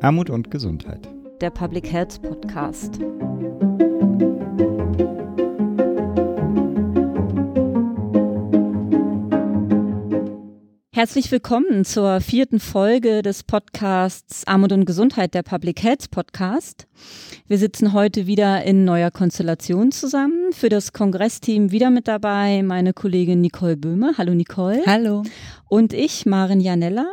Armut und Gesundheit. Der Public Health Podcast. Herzlich willkommen zur vierten Folge des Podcasts Armut und Gesundheit, der Public Health Podcast. Wir sitzen heute wieder in neuer Konstellation zusammen. Für das Kongressteam wieder mit dabei meine Kollegin Nicole Böhme. Hallo Nicole. Hallo. Und ich, Maren Janella.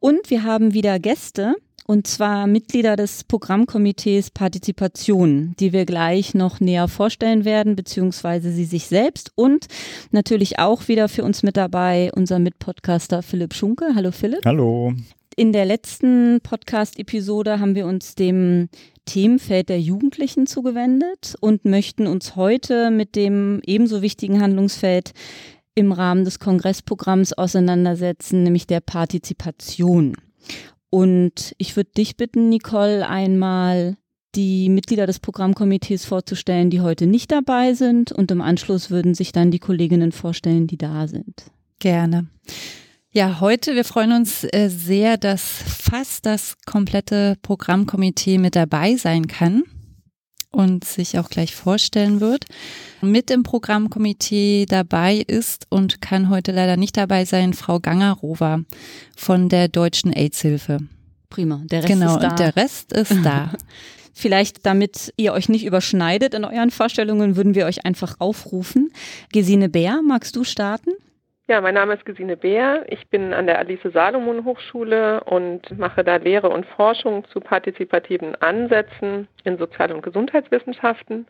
Und wir haben wieder Gäste und zwar Mitglieder des Programmkomitees Partizipation, die wir gleich noch näher vorstellen werden, beziehungsweise sie sich selbst und natürlich auch wieder für uns mit dabei unser Mitpodcaster Philipp Schunke. Hallo Philipp. Hallo. In der letzten Podcast-Episode haben wir uns dem Themenfeld der Jugendlichen zugewendet und möchten uns heute mit dem ebenso wichtigen Handlungsfeld im Rahmen des Kongressprogramms auseinandersetzen, nämlich der Partizipation. Und ich würde dich bitten, Nicole, einmal die Mitglieder des Programmkomitees vorzustellen, die heute nicht dabei sind. Und im Anschluss würden sich dann die Kolleginnen vorstellen, die da sind. Gerne. Ja, heute, wir freuen uns äh, sehr, dass fast das komplette Programmkomitee mit dabei sein kann und sich auch gleich vorstellen wird. Mit im Programmkomitee dabei ist und kann heute leider nicht dabei sein Frau Gangerower von der Deutschen AIDS-Hilfe. Prima, der Rest genau, ist da. und der Rest ist da. Vielleicht, damit ihr euch nicht überschneidet in euren Vorstellungen, würden wir euch einfach aufrufen. Gesine Bär, magst du starten? Ja, mein Name ist Gesine Beer. Ich bin an der Alice Salomon Hochschule und mache da Lehre und Forschung zu partizipativen Ansätzen in Sozial- und Gesundheitswissenschaften.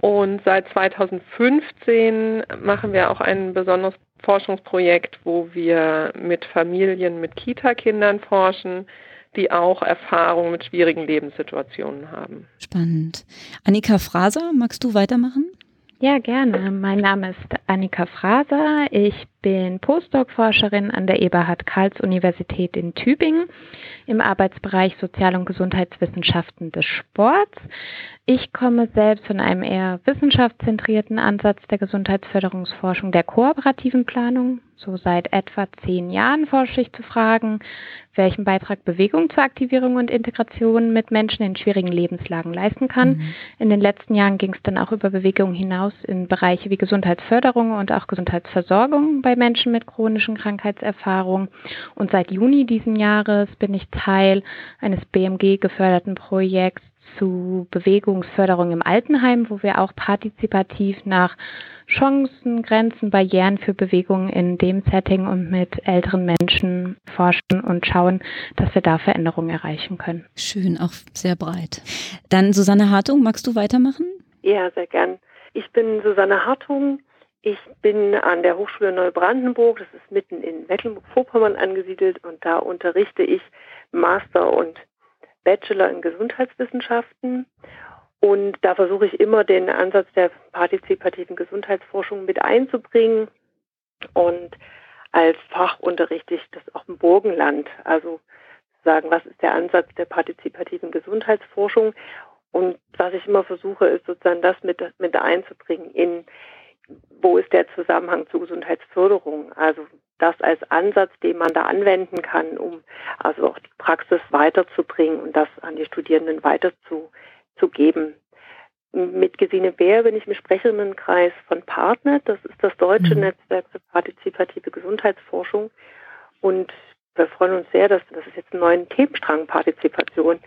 Und seit 2015 machen wir auch ein besonderes Forschungsprojekt, wo wir mit Familien mit Kita-Kindern forschen, die auch Erfahrung mit schwierigen Lebenssituationen haben. Spannend. Annika Fraser, magst du weitermachen? Ja, gerne. Mein Name ist Annika Fraser. Ich bin Postdoc-Forscherin an der Eberhard-Karls-Universität in Tübingen im Arbeitsbereich Sozial- und Gesundheitswissenschaften des Sports. Ich komme selbst von einem eher wissenschaftszentrierten Ansatz der Gesundheitsförderungsforschung der kooperativen Planung. So seit etwa zehn Jahren forsche ich zu Fragen, welchen Beitrag Bewegung zur Aktivierung und Integration mit Menschen in schwierigen Lebenslagen leisten kann. Mhm. In den letzten Jahren ging es dann auch über Bewegung hinaus in Bereiche wie Gesundheitsförderung und auch Gesundheitsversorgung bei Menschen mit chronischen Krankheitserfahrungen. Und seit Juni diesen Jahres bin ich Teil eines BMG geförderten Projekts zu Bewegungsförderung im Altenheim, wo wir auch partizipativ nach Chancen, Grenzen, Barrieren für Bewegung in dem Setting und mit älteren Menschen forschen und schauen, dass wir da Veränderungen erreichen können. Schön, auch sehr breit. Dann Susanne Hartung, magst du weitermachen? Ja, sehr gern. Ich bin Susanne Hartung. Ich bin an der Hochschule Neubrandenburg, das ist mitten in Mecklenburg-Vorpommern angesiedelt und da unterrichte ich Master und Bachelor in Gesundheitswissenschaften. Und da versuche ich immer den Ansatz der partizipativen Gesundheitsforschung mit einzubringen. Und als Fach unterrichte ich das auch im Burgenland. Also sagen, was ist der Ansatz der partizipativen Gesundheitsforschung? Und was ich immer versuche, ist sozusagen das mit, mit einzubringen in, wo ist der Zusammenhang zur Gesundheitsförderung? Also das als Ansatz, den man da anwenden kann, um also auch die Praxis weiterzubringen und das an die Studierenden weiterzugeben. Mit Gesine Bär bin ich im Sprecherinnenkreis von Partner. Das ist das deutsche mhm. Netzwerk für partizipative Gesundheitsforschung. Und wir freuen uns sehr, dass, dass es jetzt einen neuen Themenstrang Partizipation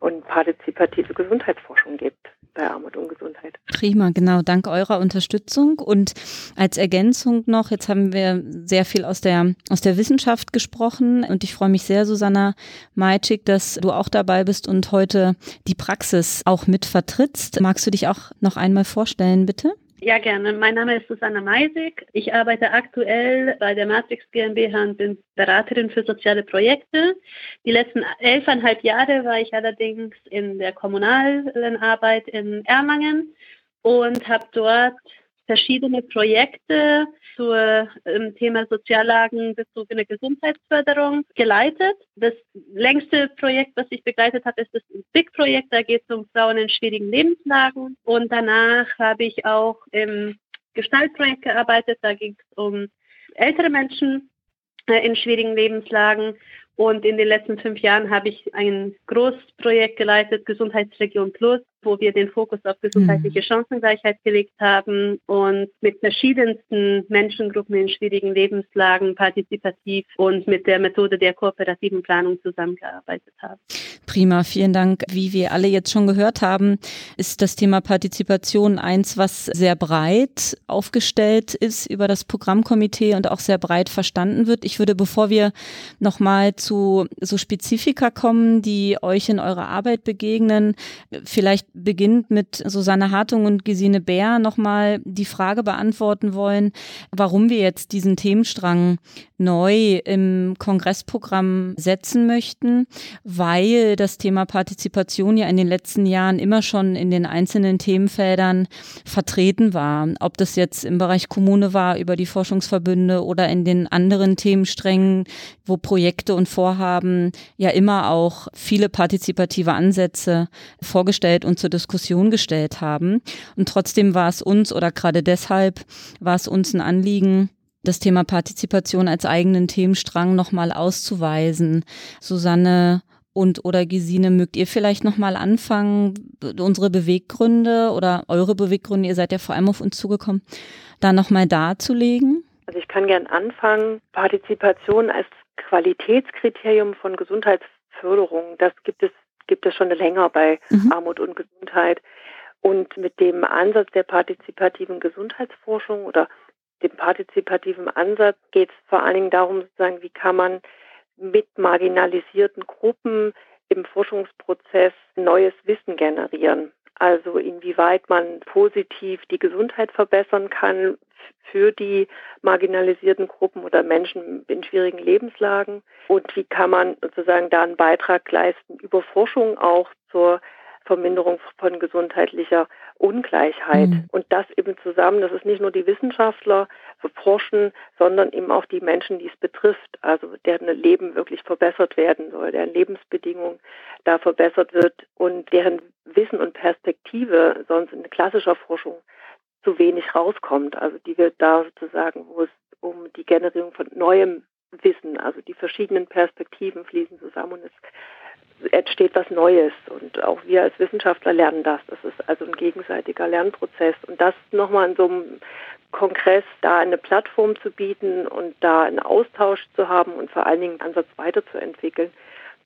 und partizipative Gesundheitsforschung gibt bei Armut und Gesundheit. Prima, genau, dank eurer Unterstützung. Und als Ergänzung noch, jetzt haben wir sehr viel aus der, aus der Wissenschaft gesprochen und ich freue mich sehr, Susanna Majcik, dass du auch dabei bist und heute die Praxis auch mit vertrittst. Magst du dich auch noch einmal vorstellen, bitte? Ja, gerne. Mein Name ist Susanna Meisig. Ich arbeite aktuell bei der Matrix GmbH und bin Beraterin für soziale Projekte. Die letzten elfeinhalb Jahre war ich allerdings in der kommunalen Arbeit in Erlangen und habe dort verschiedene Projekte zum ähm, Thema soziallagenbezogene Gesundheitsförderung geleitet. Das längste Projekt, was ich begleitet habe, ist das BIG-Projekt. Da geht es um Frauen in schwierigen Lebenslagen. Und danach habe ich auch im Gestaltprojekt gearbeitet. Da ging es um ältere Menschen äh, in schwierigen Lebenslagen. Und in den letzten fünf Jahren habe ich ein Großprojekt geleitet, Gesundheitsregion Plus, wo wir den Fokus auf gesundheitliche mhm. Chancengleichheit gelegt haben und mit verschiedensten Menschengruppen in schwierigen Lebenslagen partizipativ und mit der Methode der kooperativen Planung zusammengearbeitet haben. Prima, vielen Dank. Wie wir alle jetzt schon gehört haben, ist das Thema Partizipation eins, was sehr breit aufgestellt ist über das Programmkomitee und auch sehr breit verstanden wird. Ich würde, bevor wir nochmal zu so Spezifika kommen, die euch in eurer Arbeit begegnen, vielleicht beginnt mit Susanne Hartung und Gesine Bär nochmal die Frage beantworten wollen, warum wir jetzt diesen Themenstrang neu im Kongressprogramm setzen möchten, weil das Thema Partizipation ja in den letzten Jahren immer schon in den einzelnen Themenfeldern vertreten war. Ob das jetzt im Bereich Kommune war, über die Forschungsverbünde oder in den anderen Themensträngen, wo Projekte und Vorhaben ja immer auch viele partizipative Ansätze vorgestellt und zur Diskussion gestellt haben. Und trotzdem war es uns oder gerade deshalb war es uns ein Anliegen, das Thema Partizipation als eigenen Themenstrang nochmal auszuweisen. Susanne und oder Gesine, mögt ihr vielleicht nochmal anfangen, unsere Beweggründe oder eure Beweggründe, ihr seid ja vor allem auf uns zugekommen, da nochmal darzulegen? Also ich kann gern anfangen. Partizipation als Qualitätskriterium von Gesundheitsförderung, das gibt es gibt es schon länger bei mhm. Armut und Gesundheit. Und mit dem Ansatz der partizipativen Gesundheitsforschung oder dem partizipativen Ansatz geht es vor allen Dingen darum, sozusagen, wie kann man mit marginalisierten Gruppen im Forschungsprozess neues Wissen generieren. Also inwieweit man positiv die Gesundheit verbessern kann für die marginalisierten Gruppen oder Menschen in schwierigen Lebenslagen und wie kann man sozusagen da einen Beitrag leisten über Forschung auch zur Verminderung von gesundheitlicher Ungleichheit. Mhm. Und das eben zusammen, das ist nicht nur die Wissenschaftler forschen, sondern eben auch die Menschen, die es betrifft, also deren Leben wirklich verbessert werden soll, deren Lebensbedingungen da verbessert wird und deren Wissen und Perspektive sonst in klassischer Forschung zu wenig rauskommt. Also die wird da sozusagen, wo es um die Generierung von neuem Wissen, also die verschiedenen Perspektiven fließen zusammen und es entsteht was Neues und auch wir als Wissenschaftler lernen das. Das ist also ein gegenseitiger Lernprozess und das nochmal in so einem Kongress da eine Plattform zu bieten und da einen Austausch zu haben und vor allen Dingen einen Ansatz weiterzuentwickeln,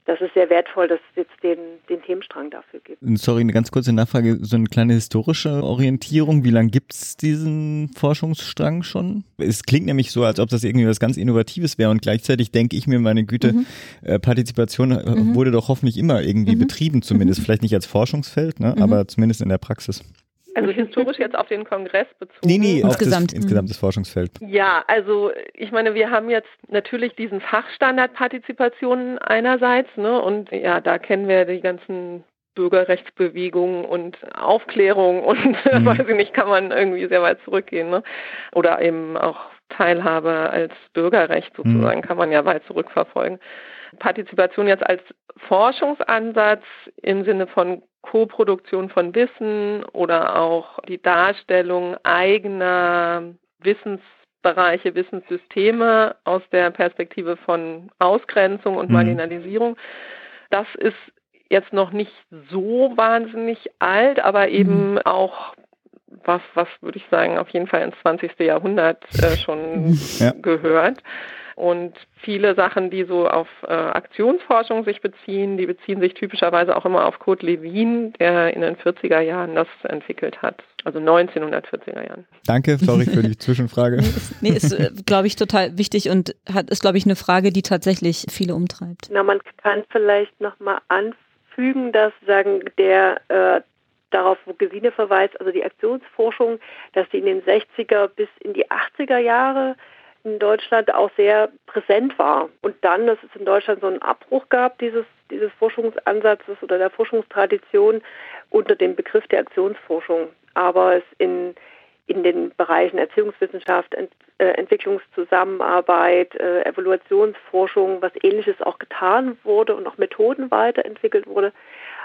das ist sehr wertvoll, dass es jetzt den, den Themenstrang dafür gibt. Sorry, eine ganz kurze Nachfrage, so eine kleine historische Orientierung. Wie lange gibt es diesen Forschungsstrang schon? Es klingt nämlich so, als ob das irgendwie was ganz Innovatives wäre und gleichzeitig denke ich mir, meine Güte, mhm. äh, Partizipation äh, mhm. wurde doch hoffentlich immer irgendwie mhm. betrieben, zumindest. Mhm. Vielleicht nicht als Forschungsfeld, ne, mhm. aber zumindest in der Praxis. Also historisch jetzt auf den Kongress bezogen? Nee, nee, insgesamt. Das, insgesamt das Forschungsfeld. Ja, also ich meine, wir haben jetzt natürlich diesen Fachstandard Partizipation einerseits, ne, und ja, da kennen wir die ganzen Bürgerrechtsbewegungen und Aufklärung und mhm. weiß ich nicht, kann man irgendwie sehr weit zurückgehen, ne? Oder eben auch Teilhabe als Bürgerrecht sozusagen mhm. kann man ja weit zurückverfolgen. Partizipation jetzt als Forschungsansatz im Sinne von Koproduktion von Wissen oder auch die Darstellung eigener Wissensbereiche, Wissenssysteme aus der Perspektive von Ausgrenzung und mhm. Marginalisierung. Das ist jetzt noch nicht so wahnsinnig alt, aber eben mhm. auch was, was würde ich sagen, auf jeden Fall ins 20. Jahrhundert äh, schon ja. gehört. Und viele Sachen, die so auf äh, Aktionsforschung sich beziehen, die beziehen sich typischerweise auch immer auf Kurt Lewin, der in den 40er Jahren das entwickelt hat. Also 1940er Jahren. Danke, sorry für die Zwischenfrage. nee, ist, äh, glaube ich, total wichtig und hat, ist, glaube ich, eine Frage, die tatsächlich viele umtreibt. Na, man kann vielleicht nochmal anfügen, dass sagen, der äh, darauf, wo Gesine verweist, also die Aktionsforschung, dass die in den 60er bis in die 80er Jahre in Deutschland auch sehr präsent war. Und dann, dass es in Deutschland so einen Abbruch gab, dieses, dieses Forschungsansatzes oder der Forschungstradition unter dem Begriff der Aktionsforschung. Aber es in, in den Bereichen Erziehungswissenschaft, Ent, äh, Entwicklungszusammenarbeit, äh, Evaluationsforschung, was ähnliches auch getan wurde und auch Methoden weiterentwickelt wurde.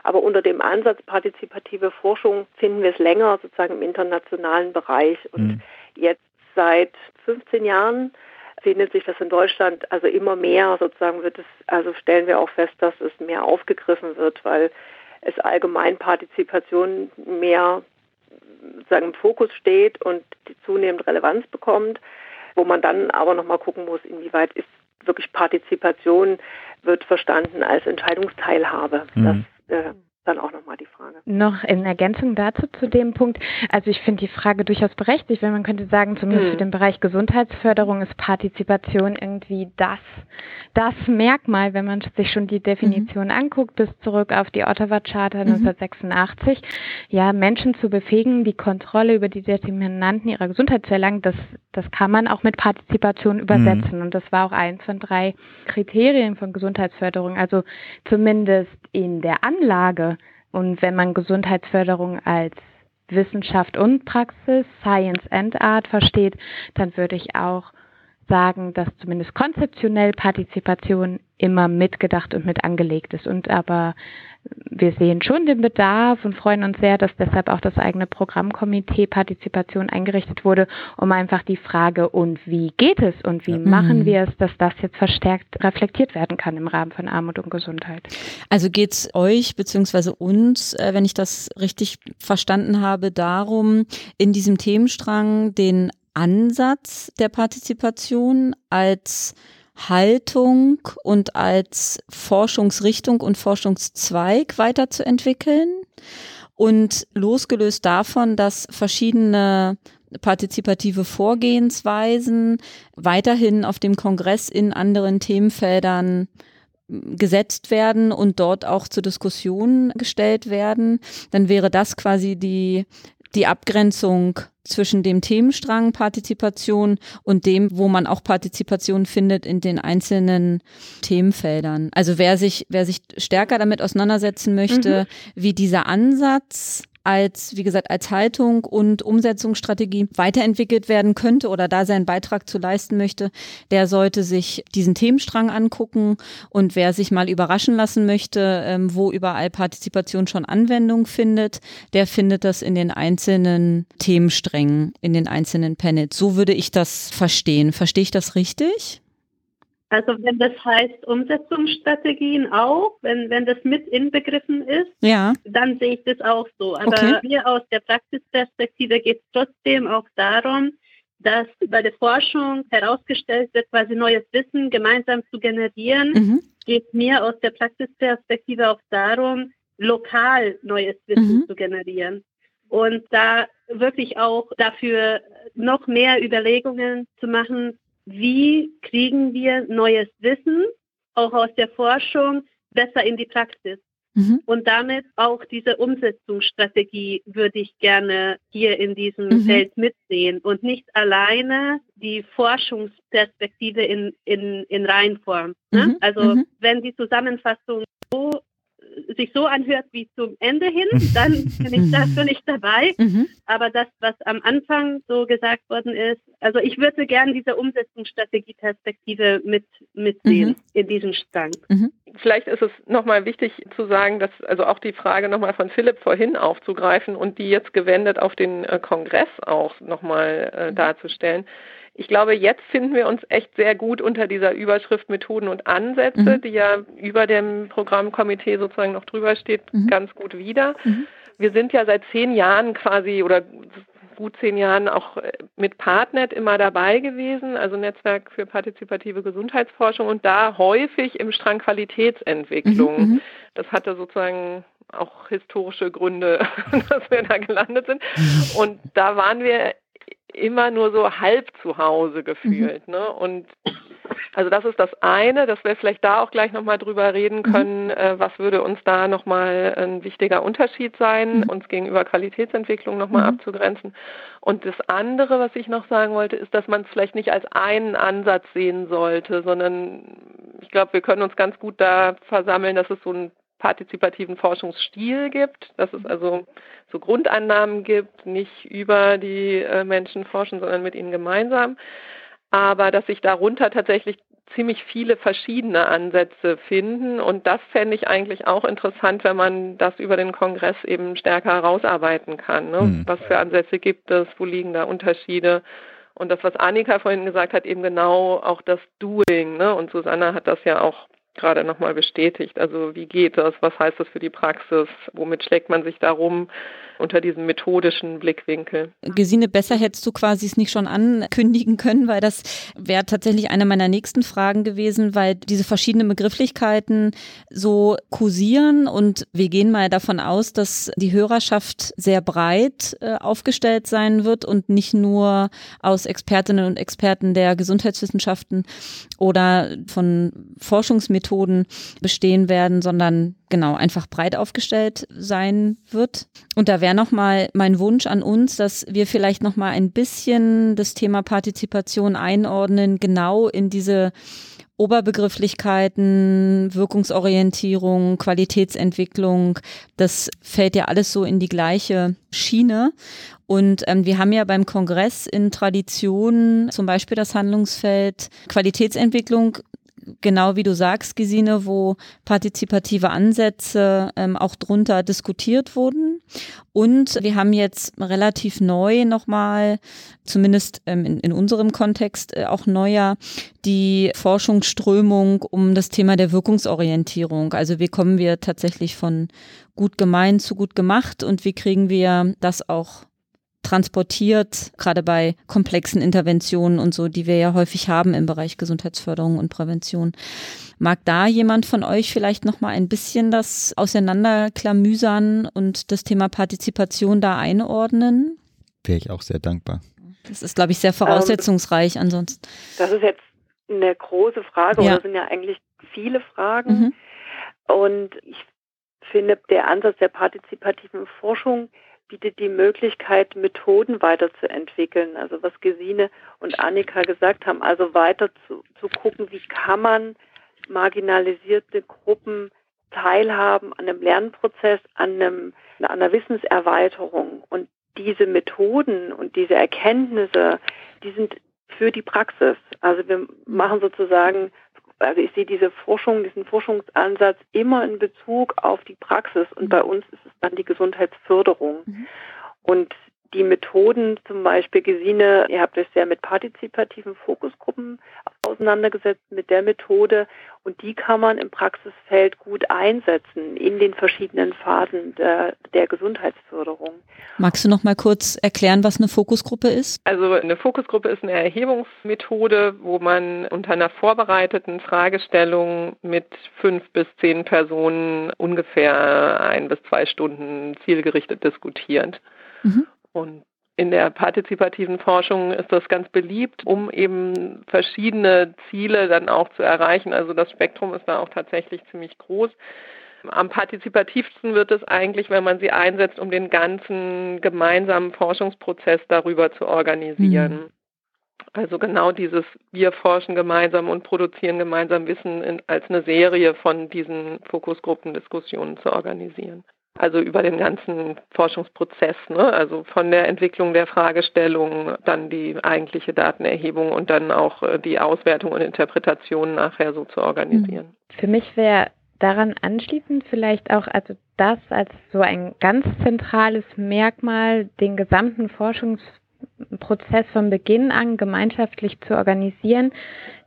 Aber unter dem Ansatz partizipative Forschung finden wir es länger sozusagen im internationalen Bereich. Und mhm. jetzt seit 15 Jahren findet sich das in Deutschland also immer mehr sozusagen wird es, also stellen wir auch fest, dass es mehr aufgegriffen wird, weil es allgemein Partizipation mehr sozusagen im Fokus steht und die zunehmend Relevanz bekommt, wo man dann aber nochmal gucken muss, inwieweit ist wirklich Partizipation wird verstanden als Entscheidungsteilhabe. Mhm. Das äh, dann auch nochmal die Frage. Noch in Ergänzung dazu zu dem Punkt, also ich finde die Frage durchaus berechtigt, wenn man könnte sagen, zumindest hm. für den Bereich Gesundheitsförderung ist Partizipation irgendwie das, das Merkmal, wenn man sich schon die Definition mhm. anguckt, bis zurück auf die Ottawa Charta mhm. 1986, ja, Menschen zu befähigen, die Kontrolle über die Determinanten ihrer Gesundheit zu erlangen, das, das kann man auch mit Partizipation übersetzen. Mhm. Und das war auch eins von drei Kriterien von Gesundheitsförderung. Also zumindest in der Anlage und wenn man Gesundheitsförderung als Wissenschaft und Praxis, Science and Art versteht, dann würde ich auch sagen, dass zumindest konzeptionell Partizipation immer mitgedacht und mit angelegt ist und aber wir sehen schon den Bedarf und freuen uns sehr, dass deshalb auch das eigene Programmkomitee Partizipation eingerichtet wurde, um einfach die Frage, und wie geht es und wie mhm. machen wir es, dass das jetzt verstärkt reflektiert werden kann im Rahmen von Armut und Gesundheit. Also geht es euch bzw. uns, äh, wenn ich das richtig verstanden habe, darum, in diesem Themenstrang den Ansatz der Partizipation als Haltung und als Forschungsrichtung und Forschungszweig weiterzuentwickeln? Und losgelöst davon, dass verschiedene partizipative Vorgehensweisen weiterhin auf dem Kongress in anderen Themenfeldern gesetzt werden und dort auch zur Diskussion gestellt werden, dann wäre das quasi die, die Abgrenzung zwischen dem Themenstrang Partizipation und dem, wo man auch Partizipation findet in den einzelnen Themenfeldern. Also wer sich, wer sich stärker damit auseinandersetzen möchte, mhm. wie dieser Ansatz als, wie gesagt, als Haltung und Umsetzungsstrategie weiterentwickelt werden könnte oder da seinen Beitrag zu leisten möchte, der sollte sich diesen Themenstrang angucken und wer sich mal überraschen lassen möchte, ähm, wo überall Partizipation schon Anwendung findet, der findet das in den einzelnen Themensträngen, in den einzelnen Panels. So würde ich das verstehen. Verstehe ich das richtig? Also wenn das heißt Umsetzungsstrategien auch, wenn, wenn das mit inbegriffen ist, ja. dann sehe ich das auch so. Aber okay. hier aus der Praxisperspektive geht es trotzdem auch darum, dass bei der Forschung herausgestellt wird, quasi neues Wissen gemeinsam zu generieren, mhm. geht mir aus der Praxisperspektive auch darum, lokal neues Wissen mhm. zu generieren. Und da wirklich auch dafür noch mehr Überlegungen zu machen, wie kriegen wir neues Wissen, auch aus der Forschung, besser in die Praxis. Mhm. Und damit auch diese Umsetzungsstrategie würde ich gerne hier in diesem mhm. Feld mitsehen und nicht alleine die Forschungsperspektive in, in, in Reihenform. Ne? Mhm. Also mhm. wenn die Zusammenfassung so sich so anhört wie zum Ende hin, dann bin ich dafür nicht dabei. Mhm. Aber das, was am Anfang so gesagt worden ist, also ich würde gerne diese Umsetzungsstrategieperspektive mit, mitsehen mhm. in diesem Strang. Mhm. Vielleicht ist es nochmal wichtig zu sagen, dass also auch die Frage nochmal von Philipp vorhin aufzugreifen und die jetzt gewendet auf den äh, Kongress auch nochmal äh, mhm. darzustellen ich glaube, jetzt finden wir uns echt sehr gut unter dieser Überschrift Methoden und Ansätze, mhm. die ja über dem Programmkomitee sozusagen noch drüber steht, mhm. ganz gut wieder. Mhm. Wir sind ja seit zehn Jahren quasi oder gut zehn Jahren auch äh, mit Partnet immer dabei gewesen, also Netzwerk für partizipative Gesundheitsforschung und da häufig im Strang Qualitätsentwicklung. Mhm, mhm. Das hatte sozusagen auch historische Gründe, dass wir da gelandet sind. Und da waren wir immer nur so halb zu Hause gefühlt. Mhm. Ne? Und also das ist das eine, dass wir vielleicht da auch gleich nochmal drüber reden mhm. können, mhm. äh, was würde uns da nochmal ein wichtiger Unterschied sein, mhm. uns gegenüber Qualitätsentwicklung nochmal mhm. abzugrenzen. Und das andere, was ich noch sagen wollte, ist, dass man es vielleicht nicht als einen Ansatz sehen sollte, sondern ich glaube, wir können uns ganz gut da versammeln, dass es so ein partizipativen Forschungsstil gibt, dass es also so Grundannahmen gibt, nicht über die äh, Menschen forschen, sondern mit ihnen gemeinsam, aber dass sich darunter tatsächlich ziemlich viele verschiedene Ansätze finden und das fände ich eigentlich auch interessant, wenn man das über den Kongress eben stärker herausarbeiten kann. Ne? Mhm. Was für Ansätze gibt es, wo liegen da Unterschiede Und das, was Annika vorhin gesagt hat, eben genau auch das Doing. Ne? Und Susanna hat das ja auch gerade nochmal bestätigt. Also wie geht das? Was heißt das für die Praxis? Womit schlägt man sich da rum? unter diesem methodischen Blickwinkel. Gesine, besser hättest du quasi es nicht schon ankündigen können, weil das wäre tatsächlich eine meiner nächsten Fragen gewesen, weil diese verschiedenen Begrifflichkeiten so kursieren und wir gehen mal davon aus, dass die Hörerschaft sehr breit äh, aufgestellt sein wird und nicht nur aus Expertinnen und Experten der Gesundheitswissenschaften oder von Forschungsmethoden bestehen werden, sondern genau einfach breit aufgestellt sein wird. Und da wäre noch mal mein Wunsch an uns, dass wir vielleicht noch mal ein bisschen das Thema Partizipation einordnen, genau in diese Oberbegrifflichkeiten, Wirkungsorientierung, Qualitätsentwicklung, das fällt ja alles so in die gleiche Schiene. Und ähm, wir haben ja beim Kongress in Tradition zum Beispiel das Handlungsfeld Qualitätsentwicklung genau wie du sagst, Gesine, wo partizipative Ansätze ähm, auch drunter diskutiert wurden. Und wir haben jetzt relativ neu nochmal, zumindest ähm, in, in, unserem Kontext äh, auch neuer, die Forschungsströmung um das Thema der Wirkungsorientierung. Also wie kommen wir tatsächlich von gut gemeint zu gut gemacht und wie kriegen wir das auch transportiert, gerade bei komplexen Interventionen und so, die wir ja häufig haben im Bereich Gesundheitsförderung und Prävention. Mag da jemand von euch vielleicht noch mal ein bisschen das auseinanderklamüsern und das Thema Partizipation da einordnen? Wäre ich auch sehr dankbar. Das ist, glaube ich, sehr voraussetzungsreich ähm, ansonsten. Das ist jetzt eine große Frage, ja. oder sind ja eigentlich viele Fragen. Mhm. Und ich finde, der Ansatz der partizipativen Forschung bietet die Möglichkeit, Methoden weiterzuentwickeln. Also was Gesine und Annika gesagt haben, also weiter zu, zu gucken, wie kann man marginalisierte Gruppen teilhaben an einem Lernprozess, an, einem, an einer Wissenserweiterung. Und diese Methoden und diese Erkenntnisse, die sind für die Praxis. Also wir machen sozusagen also ich sehe diese Forschung, diesen Forschungsansatz immer in Bezug auf die Praxis und bei uns ist es dann die Gesundheitsförderung. Mhm. Und die Methoden, zum Beispiel Gesine, ihr habt euch sehr mit partizipativen Fokusgruppen auseinandergesetzt, mit der Methode und die kann man im Praxisfeld gut einsetzen in den verschiedenen Phasen der, der Gesundheitsförderung. Magst du noch mal kurz erklären, was eine Fokusgruppe ist? Also eine Fokusgruppe ist eine Erhebungsmethode, wo man unter einer vorbereiteten Fragestellung mit fünf bis zehn Personen ungefähr ein bis zwei Stunden zielgerichtet diskutiert. Mhm. Und in der partizipativen Forschung ist das ganz beliebt, um eben verschiedene Ziele dann auch zu erreichen. Also das Spektrum ist da auch tatsächlich ziemlich groß. Am partizipativsten wird es eigentlich, wenn man sie einsetzt, um den ganzen gemeinsamen Forschungsprozess darüber zu organisieren. Mhm. Also genau dieses Wir forschen gemeinsam und produzieren gemeinsam Wissen in, als eine Serie von diesen Fokusgruppendiskussionen zu organisieren also über den ganzen Forschungsprozess, ne? also von der Entwicklung der Fragestellung, dann die eigentliche Datenerhebung und dann auch äh, die Auswertung und Interpretation nachher so zu organisieren. Für mich wäre daran anschließend vielleicht auch also das als so ein ganz zentrales Merkmal, den gesamten Forschungs Prozess von Beginn an gemeinschaftlich zu organisieren.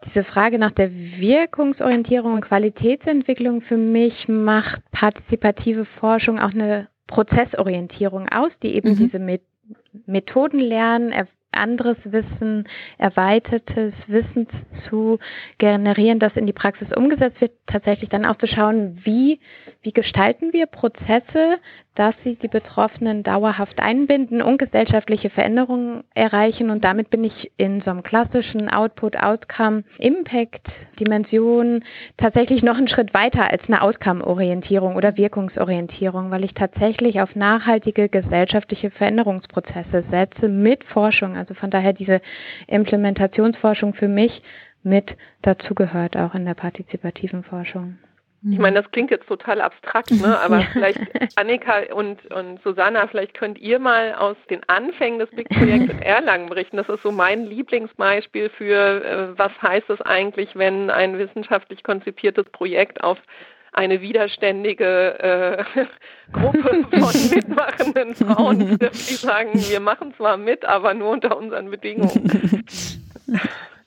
Diese Frage nach der Wirkungsorientierung und Qualitätsentwicklung für mich macht partizipative Forschung auch eine Prozessorientierung aus, die eben mhm. diese Methoden lernen, anderes Wissen, erweitertes Wissen zu generieren, das in die Praxis umgesetzt wird, tatsächlich dann auch zu schauen, wie, wie gestalten wir Prozesse, dass sie die Betroffenen dauerhaft einbinden und gesellschaftliche Veränderungen erreichen. Und damit bin ich in so einem klassischen Output-Outcome-Impact-Dimension tatsächlich noch einen Schritt weiter als eine Outcome-Orientierung oder Wirkungsorientierung, weil ich tatsächlich auf nachhaltige gesellschaftliche Veränderungsprozesse setze mit Forschung. Also von daher diese Implementationsforschung für mich mit dazugehört auch in der partizipativen Forschung. Ich meine, das klingt jetzt total abstrakt, ne? aber ja. vielleicht Annika und, und Susanna, vielleicht könnt ihr mal aus den Anfängen des Big Project in Erlangen berichten. Das ist so mein Lieblingsbeispiel für, äh, was heißt es eigentlich, wenn ein wissenschaftlich konzipiertes Projekt auf eine widerständige äh, Gruppe von mitmachenden Frauen, die sagen, wir machen zwar mit, aber nur unter unseren Bedingungen.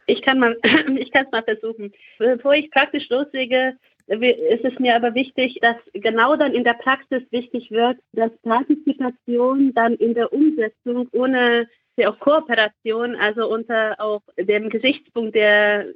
Ich kann mal, ich kann es mal versuchen. Bevor ich praktisch loslege, ist es mir aber wichtig, dass genau dann in der Praxis wichtig wird, dass Partizipation dann in der Umsetzung ohne ja auch Kooperation, also unter auch dem Gesichtspunkt der,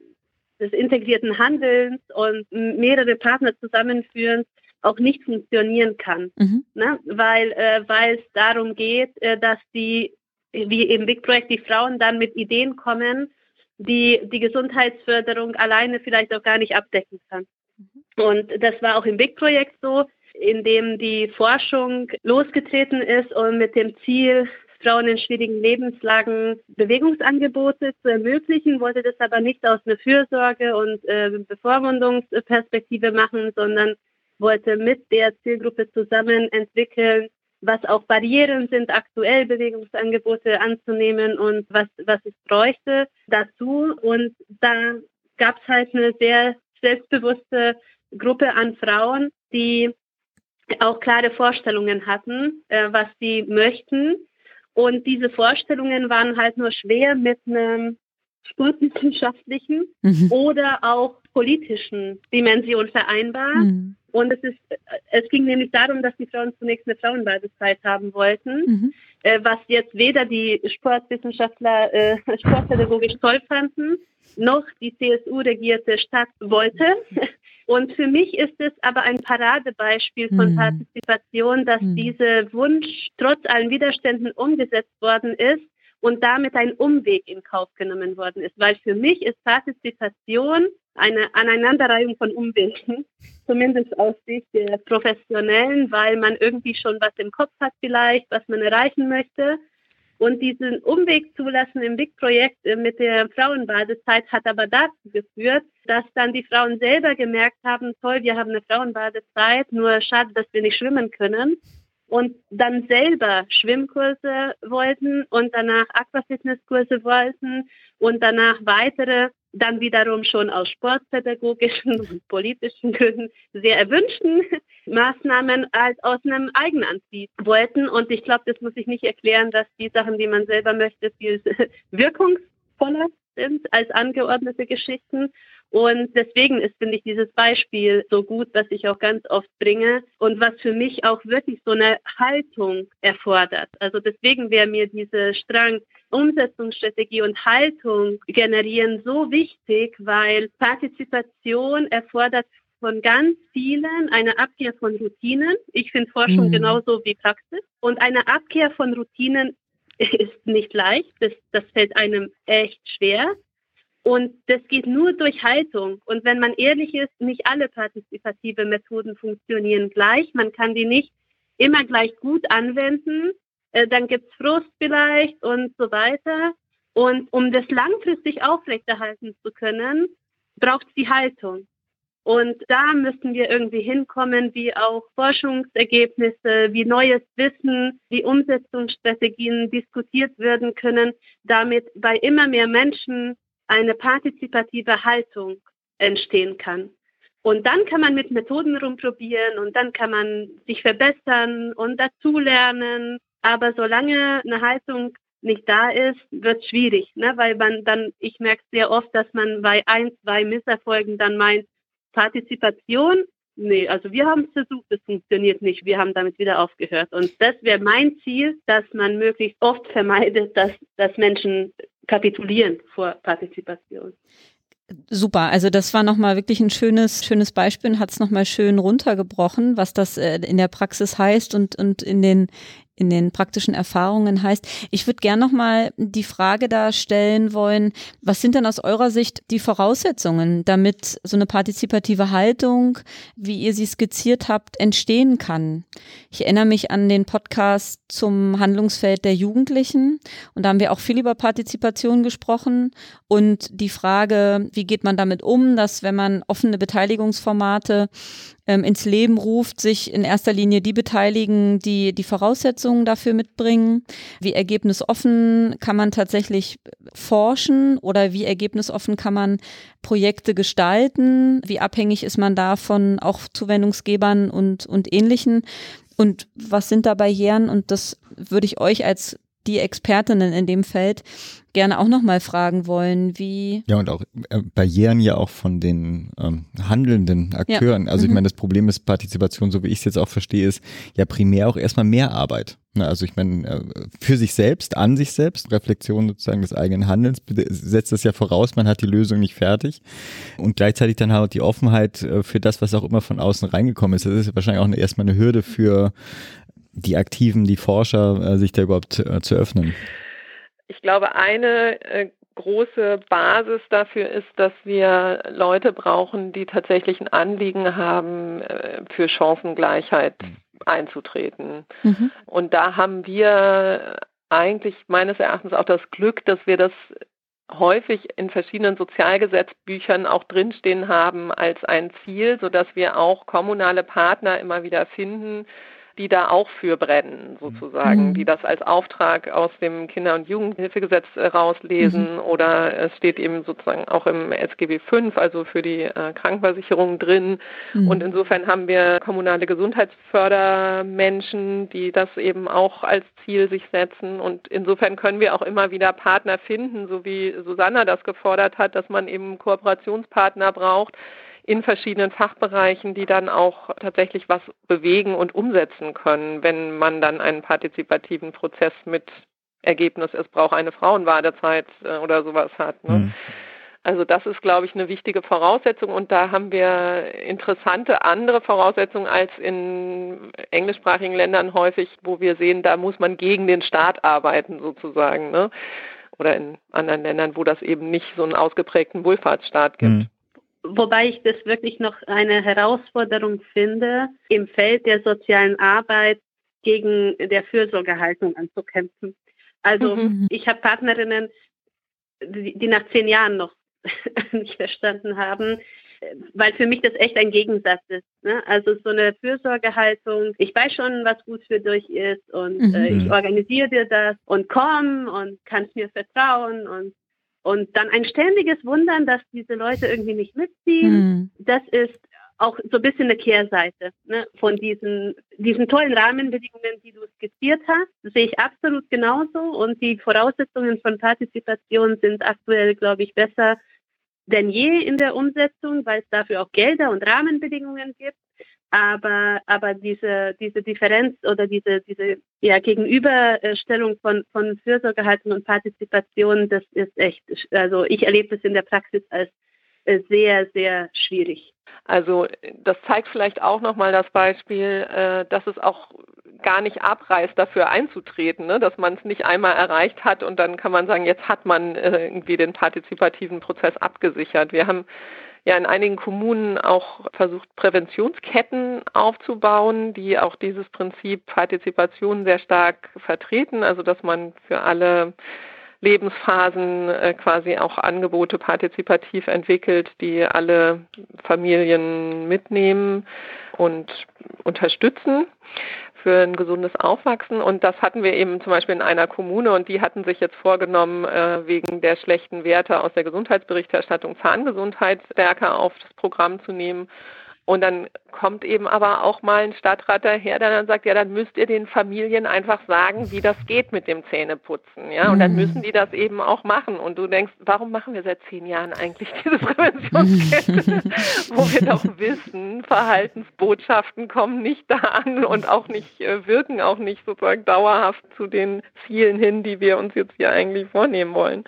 des integrierten Handelns und mehrere Partner zusammenführen, auch nicht funktionieren kann. Mhm. Ne? Weil, äh, weil es darum geht, äh, dass die, wie im Big Projekt, die Frauen dann mit Ideen kommen, die die Gesundheitsförderung alleine vielleicht auch gar nicht abdecken kann. Mhm. Und das war auch im Big-Projekt so, in dem die Forschung losgetreten ist und mit dem Ziel, Frauen in schwierigen Lebenslagen Bewegungsangebote zu ermöglichen, wollte das aber nicht aus einer Fürsorge und äh, Bevormundungsperspektive machen, sondern wollte mit der Zielgruppe zusammen entwickeln, was auch Barrieren sind, aktuell Bewegungsangebote anzunehmen und was, was es bräuchte dazu. Und da gab es halt eine sehr selbstbewusste Gruppe an Frauen, die auch klare Vorstellungen hatten, äh, was sie möchten. Und diese Vorstellungen waren halt nur schwer mit einem sportwissenschaftlichen mhm. oder auch politischen Dimension vereinbar. Mhm. Und es, ist, es ging nämlich darum, dass die Frauen zunächst eine Frauenbadezeit haben wollten, mhm. äh, was jetzt weder die Sportwissenschaftler äh, sportpädagogisch toll fanden, noch die CSU-regierte Stadt wollte. Und für mich ist es aber ein Paradebeispiel von mhm. Partizipation, dass mhm. dieser Wunsch trotz allen Widerständen umgesetzt worden ist und damit ein Umweg in Kauf genommen worden ist. Weil für mich ist Partizipation eine Aneinanderreihung von Umwegen, zumindest aus Sicht der Professionellen, weil man irgendwie schon was im Kopf hat vielleicht, was man erreichen möchte. Und diesen Umweg zulassen im Big-Projekt äh, mit der Frauenbadezeit hat aber dazu geführt, dass dann die Frauen selber gemerkt haben, toll, wir haben eine Frauenbadezeit, nur schade, dass wir nicht schwimmen können und dann selber Schwimmkurse wollten und danach Aquafitnesskurse wollten und danach weitere, dann wiederum schon aus sportpädagogischen und politischen Gründen sehr erwünschten Maßnahmen als aus einem Eigenantrieb wollten. Und ich glaube, das muss ich nicht erklären, dass die Sachen, die man selber möchte, viel wirkungsvoller sind als angeordnete Geschichten. Und deswegen ist, finde ich, dieses Beispiel so gut, was ich auch ganz oft bringe und was für mich auch wirklich so eine Haltung erfordert. Also deswegen wäre mir diese Strang Umsetzungsstrategie und Haltung generieren so wichtig, weil Partizipation erfordert von ganz vielen eine Abkehr von Routinen. Ich finde Forschung mhm. genauso wie Praxis. Und eine Abkehr von Routinen ist nicht leicht. Das, das fällt einem echt schwer. Und das geht nur durch Haltung. Und wenn man ehrlich ist, nicht alle partizipative Methoden funktionieren gleich. Man kann die nicht immer gleich gut anwenden. Äh, dann gibt es Frust vielleicht und so weiter. Und um das langfristig aufrechterhalten zu können, braucht es die Haltung. Und da müssen wir irgendwie hinkommen, wie auch Forschungsergebnisse, wie neues Wissen, wie Umsetzungsstrategien diskutiert werden können, damit bei immer mehr Menschen eine partizipative Haltung entstehen kann. Und dann kann man mit Methoden rumprobieren und dann kann man sich verbessern und dazulernen. Aber solange eine Haltung nicht da ist, wird es schwierig, ne? weil man dann, ich merke sehr oft, dass man bei ein, zwei Misserfolgen dann meint, Partizipation, nee, also wir haben es versucht, es funktioniert nicht, wir haben damit wieder aufgehört. Und das wäre mein Ziel, dass man möglichst oft vermeidet, dass, dass Menschen kapitulieren vor Partizipation. Super, also das war nochmal wirklich ein schönes, schönes Beispiel und hat es nochmal schön runtergebrochen, was das äh, in der Praxis heißt und, und in den, in den praktischen Erfahrungen heißt. Ich würde gern nochmal die Frage da stellen wollen, was sind denn aus eurer Sicht die Voraussetzungen, damit so eine partizipative Haltung, wie ihr sie skizziert habt, entstehen kann? Ich erinnere mich an den Podcast zum Handlungsfeld der Jugendlichen und da haben wir auch viel über Partizipation gesprochen und die Frage, wie geht man damit um, dass wenn man offene Beteiligungsformate ähm, ins Leben ruft, sich in erster Linie die beteiligen, die die Voraussetzungen dafür mitbringen? Wie ergebnisoffen kann man tatsächlich forschen oder wie ergebnisoffen kann man Projekte gestalten? Wie abhängig ist man da von auch Zuwendungsgebern und, und ähnlichen? Und was sind da Barrieren? Und das würde ich euch als die Expertinnen in dem Feld gerne auch nochmal fragen wollen, wie. Ja, und auch äh, Barrieren ja auch von den ähm, handelnden Akteuren. Ja. Also mhm. ich meine, das Problem ist Partizipation, so wie ich es jetzt auch verstehe, ist ja primär auch erstmal mehr Arbeit. Ne, also ich meine, äh, für sich selbst, an sich selbst, Reflexion sozusagen des eigenen Handelns, setzt das ja voraus, man hat die Lösung nicht fertig. Und gleichzeitig dann halt die Offenheit äh, für das, was auch immer von außen reingekommen ist. Das ist wahrscheinlich auch eine, erstmal eine Hürde für die Aktiven, die Forscher, äh, sich da überhaupt äh, zu öffnen? Ich glaube, eine äh, große Basis dafür ist, dass wir Leute brauchen, die tatsächlich ein Anliegen haben, äh, für Chancengleichheit mhm. einzutreten. Mhm. Und da haben wir eigentlich meines Erachtens auch das Glück, dass wir das häufig in verschiedenen Sozialgesetzbüchern auch drinstehen haben als ein Ziel, sodass wir auch kommunale Partner immer wieder finden, die da auch für brennen, sozusagen, mhm. die das als Auftrag aus dem Kinder- und Jugendhilfegesetz äh, rauslesen mhm. oder es steht eben sozusagen auch im SGB V, also für die äh, Krankenversicherung drin. Mhm. Und insofern haben wir kommunale Gesundheitsfördermenschen, die das eben auch als Ziel sich setzen. Und insofern können wir auch immer wieder Partner finden, so wie Susanna das gefordert hat, dass man eben Kooperationspartner braucht, in verschiedenen Fachbereichen, die dann auch tatsächlich was bewegen und umsetzen können, wenn man dann einen partizipativen Prozess mit Ergebnis, es braucht eine Frauenwadezeit äh, oder sowas hat. Ne? Mhm. Also das ist, glaube ich, eine wichtige Voraussetzung und da haben wir interessante andere Voraussetzungen als in englischsprachigen Ländern häufig, wo wir sehen, da muss man gegen den Staat arbeiten sozusagen. Ne? Oder in anderen Ländern, wo das eben nicht so einen ausgeprägten Wohlfahrtsstaat gibt. Mhm. Wobei ich das wirklich noch eine Herausforderung finde, im Feld der sozialen Arbeit gegen der Fürsorgehaltung anzukämpfen. Also mhm. ich habe Partnerinnen, die, die nach zehn Jahren noch nicht verstanden haben, weil für mich das echt ein Gegensatz ist. Ne? Also so eine Fürsorgehaltung, ich weiß schon, was gut für dich ist und mhm. äh, ich organisiere dir das und komm und kannst mir vertrauen und und dann ein ständiges Wundern, dass diese Leute irgendwie nicht mitziehen, mhm. das ist auch so ein bisschen eine Kehrseite ne, von diesen, diesen tollen Rahmenbedingungen, die du skizziert hast. Das sehe ich absolut genauso. Und die Voraussetzungen von Partizipation sind aktuell, glaube ich, besser denn je in der Umsetzung, weil es dafür auch Gelder und Rahmenbedingungen gibt. Aber, aber diese, diese Differenz oder diese, diese ja, Gegenüberstellung von, von Fürsorgehaltung und Partizipation, das ist echt, also ich erlebe das in der Praxis als äh, sehr, sehr schwierig. Also das zeigt vielleicht auch nochmal das Beispiel, äh, dass es auch gar nicht abreißt, dafür einzutreten, ne? dass man es nicht einmal erreicht hat und dann kann man sagen, jetzt hat man äh, irgendwie den partizipativen Prozess abgesichert. Wir haben ja in einigen Kommunen auch versucht, Präventionsketten aufzubauen, die auch dieses Prinzip Partizipation sehr stark vertreten, also dass man für alle Lebensphasen äh, quasi auch Angebote partizipativ entwickelt, die alle Familien mitnehmen und unterstützen für ein gesundes Aufwachsen. Und das hatten wir eben zum Beispiel in einer Kommune und die hatten sich jetzt vorgenommen, äh, wegen der schlechten Werte aus der Gesundheitsberichterstattung Zahngesundheit stärker auf das Programm zu nehmen. Und dann kommt eben aber auch mal ein Stadtrat daher, der dann sagt, ja, dann müsst ihr den Familien einfach sagen, wie das geht mit dem Zähneputzen, ja. Und dann mhm. müssen die das eben auch machen. Und du denkst, warum machen wir seit zehn Jahren eigentlich diese Präventionskette, wo wir doch wissen, Verhaltensbotschaften kommen nicht da an und auch nicht äh, wirken auch nicht sozusagen dauerhaft zu den Zielen hin, die wir uns jetzt hier eigentlich vornehmen wollen.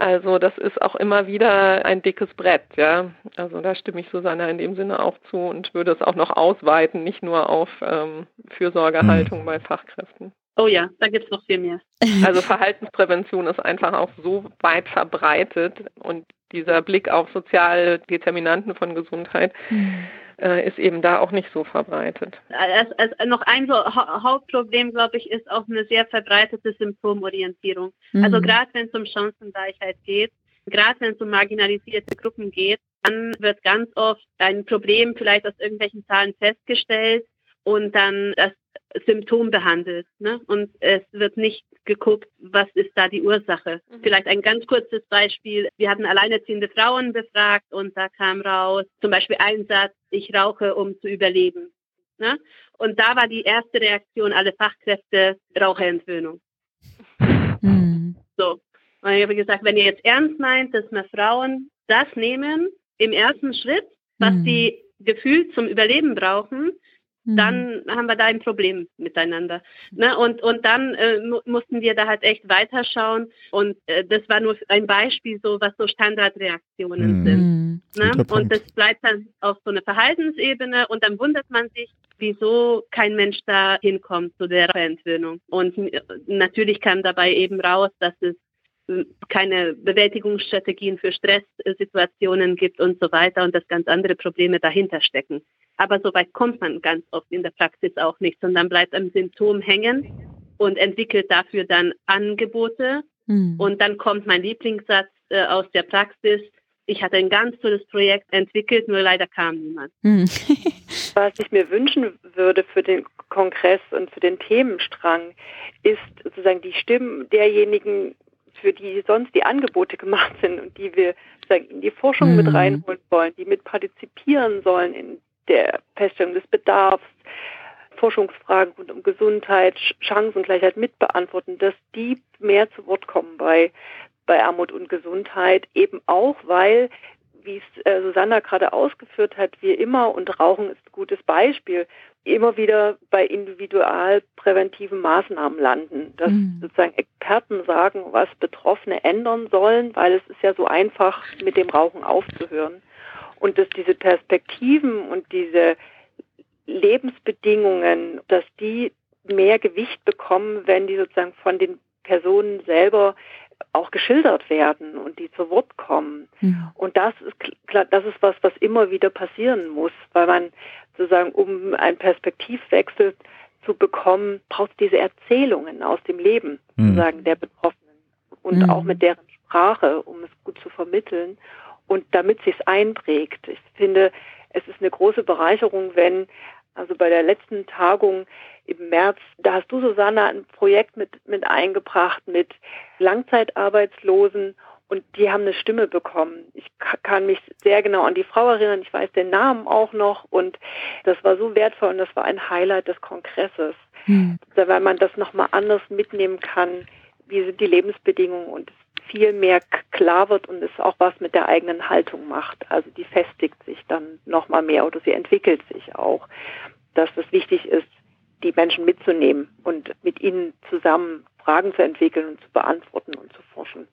Also das ist auch immer wieder ein dickes Brett, ja. Also da stimme ich Susanna in dem Sinne auch zu und würde es auch noch ausweiten, nicht nur auf ähm, Fürsorgehaltung mhm. bei Fachkräften. Oh ja, da gibt es noch viel mehr. Also Verhaltensprävention ist einfach auch so weit verbreitet und dieser Blick auf soziale Determinanten von Gesundheit. Mhm äh, ist eben da auch nicht so verbreitet. Also, also noch ein so ha Hauptproblem, glaube ich, ist auch eine sehr verbreitete Symptomorientierung. Also mhm. Also gerade wenn es um Chancengleichheit geht, gerade wenn es um marginalisierte Gruppen geht, Dann wird ganz oft ein Problem vielleicht aus irgendwelchen Zahlen festgestellt und dann das Symptom behandelt. Ne? Und es wird nicht geguckt, was ist da die Ursache. Mhm. Vielleicht ein ganz kurzes Beispiel. Wir hatten alleinerziehende Frauen befragt und da kam raus zum Beispiel ein Satz, ich rauche, um zu überleben. Ne? Und da war die erste Reaktion aller Fachkräfte Raucherentwöhnung. Mhm. So. Und ich habe gesagt, wenn ihr jetzt ernst meint, dass wir Frauen das nehmen im ersten Schritt, was mhm. sie gefühlt zum Überleben brauchen, dann mhm. haben wir da ein Problem miteinander. Ne? Und, und dann äh, mussten wir da halt echt weiterschauen. Und äh, das war nur ein Beispiel, so was so Standardreaktionen mhm. sind. Ne? Und das bleibt dann auf so einer Verhaltensebene und dann wundert man sich, wieso kein Mensch da hinkommt zu der Entwöhnung. Und äh, natürlich kam dabei eben raus, dass es äh, keine Bewältigungsstrategien für Stresssituationen gibt und so weiter und dass ganz andere Probleme dahinter stecken. Aber so weit kommt man ganz oft in der Praxis auch nicht, sondern bleibt am Symptom hängen und entwickelt dafür dann Angebote. Mhm. Und dann kommt mein Lieblingssatz äh, aus der Praxis. Ich hatte ein ganz tolles Projekt entwickelt, nur leider kam niemand. Mhm. Was ich mir wünschen würde für den Kongress und für den Themenstrang, ist sozusagen die Stimmen derjenigen, für die sonst die Angebote gemacht sind und die wir in die Forschung mhm. mit reinholen wollen, die mit partizipieren sollen in der Feststellung des Bedarfs, Forschungsfragen rund um Gesundheit, Chancengleichheit mitbeantworten, dass die mehr zu Wort kommen bei, bei Armut und Gesundheit, eben auch, weil, wie es äh, Susanna gerade ausgeführt hat, wir immer, und Rauchen ist ein gutes Beispiel, immer wieder bei individualpräventiven Maßnahmen landen, dass mhm. sozusagen Experten sagen, was Betroffene ändern sollen, weil es ist ja so einfach, mit dem Rauchen aufzuhören und dass diese Perspektiven und diese Lebensbedingungen, dass die mehr Gewicht bekommen, wenn die sozusagen von den Personen selber auch geschildert werden und die zu Wort kommen. Ja. Und das ist klar, das ist was, was immer wieder passieren muss, weil man sozusagen, um einen Perspektivwechsel zu bekommen, braucht diese Erzählungen aus dem Leben, mhm. sozusagen der Betroffenen und mhm. auch mit deren Sprache, um es gut zu vermitteln und damit sich es einprägt. Ich finde, es ist eine große Bereicherung, wenn also bei der letzten Tagung im März, da hast du, Susanna, ein Projekt mit, mit eingebracht mit Langzeitarbeitslosen und die haben eine Stimme bekommen. Ich kann mich sehr genau an die Frau erinnern, ich weiß den Namen auch noch und das war so wertvoll und das war ein Highlight des Kongresses, hm. weil man das nochmal anders mitnehmen kann, wie sind die Lebensbedingungen und viel mehr klar wird und es auch was mit der eigenen Haltung macht. Also die festigt sich dann nochmal mehr oder sie entwickelt sich auch. Dass es wichtig ist, die Menschen mitzunehmen und mit ihnen zusammen Fragen zu entwickeln und zu beantworten und zu forschen.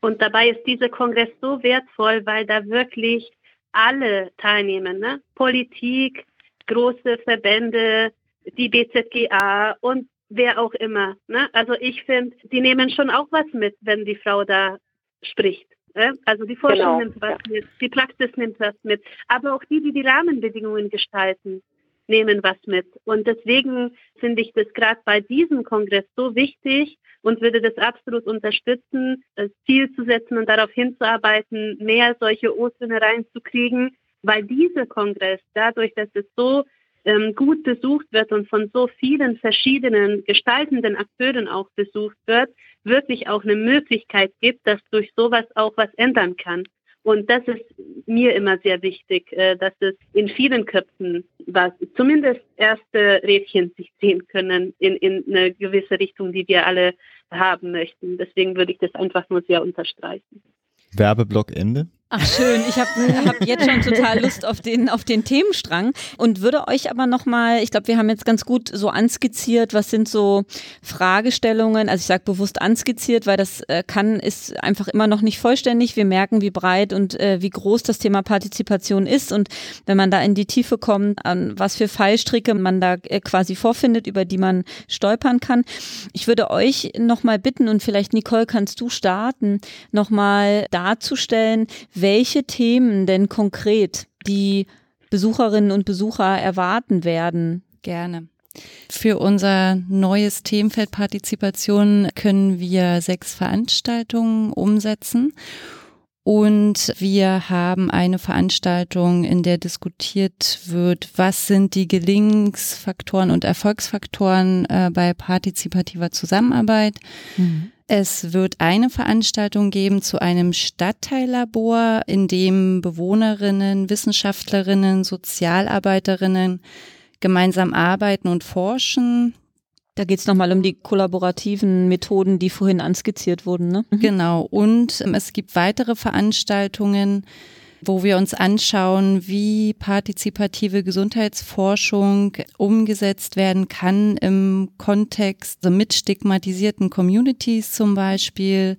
Und dabei ist dieser Kongress so wertvoll, weil da wirklich alle teilnehmen, ne? Politik, große Verbände, die BZGA und wer auch immer. Ne? Also ich finde, die nehmen schon auch was mit, wenn die Frau da spricht. Ne? Also die Forschung genau, nimmt was ja. mit, die Praxis nimmt was mit, aber auch die, die die Rahmenbedingungen gestalten, nehmen was mit. Und deswegen finde ich das gerade bei diesem Kongress so wichtig und würde das absolut unterstützen, das Ziel zu setzen und darauf hinzuarbeiten, mehr solche O-Töne reinzukriegen, weil dieser Kongress, dadurch, dass es so ähm, gut besucht wird und von so vielen verschiedenen gestaltenden Akteuren auch besucht wird, wirklich auch eine Möglichkeit gibt, dass durch sowas auch was ändern kann. Und das ist mir immer sehr wichtig, äh, dass es in vielen Köpfen was, zumindest erste Rädchen sich ziehen können in, in eine gewisse Richtung, die wir alle haben möchten. Deswegen würde ich das einfach nur sehr unterstreichen. Werbeblock Ende. Ach schön, ich habe hab jetzt schon total Lust auf den, auf den Themenstrang und würde euch aber nochmal, ich glaube, wir haben jetzt ganz gut so anskizziert, was sind so Fragestellungen, also ich sage bewusst anskizziert, weil das äh, kann, ist einfach immer noch nicht vollständig. Wir merken, wie breit und äh, wie groß das Thema Partizipation ist und wenn man da in die Tiefe kommt, an was für Fallstricke man da äh, quasi vorfindet, über die man stolpern kann. Ich würde euch nochmal bitten und vielleicht Nicole, kannst du starten, nochmal darzustellen, welche Themen denn konkret die Besucherinnen und Besucher erwarten werden. Gerne. Für unser neues Themenfeld Partizipation können wir sechs Veranstaltungen umsetzen. Und wir haben eine Veranstaltung, in der diskutiert wird, was sind die Gelingensfaktoren und Erfolgsfaktoren äh, bei partizipativer Zusammenarbeit. Mhm. Es wird eine Veranstaltung geben zu einem Stadtteillabor, in dem Bewohnerinnen, Wissenschaftlerinnen, Sozialarbeiterinnen gemeinsam arbeiten und forschen. Da geht es nochmal um die kollaborativen Methoden, die vorhin anskizziert wurden. Ne? Mhm. Genau. Und ähm, es gibt weitere Veranstaltungen, wo wir uns anschauen, wie partizipative Gesundheitsforschung umgesetzt werden kann im Kontext so mit stigmatisierten Communities zum Beispiel,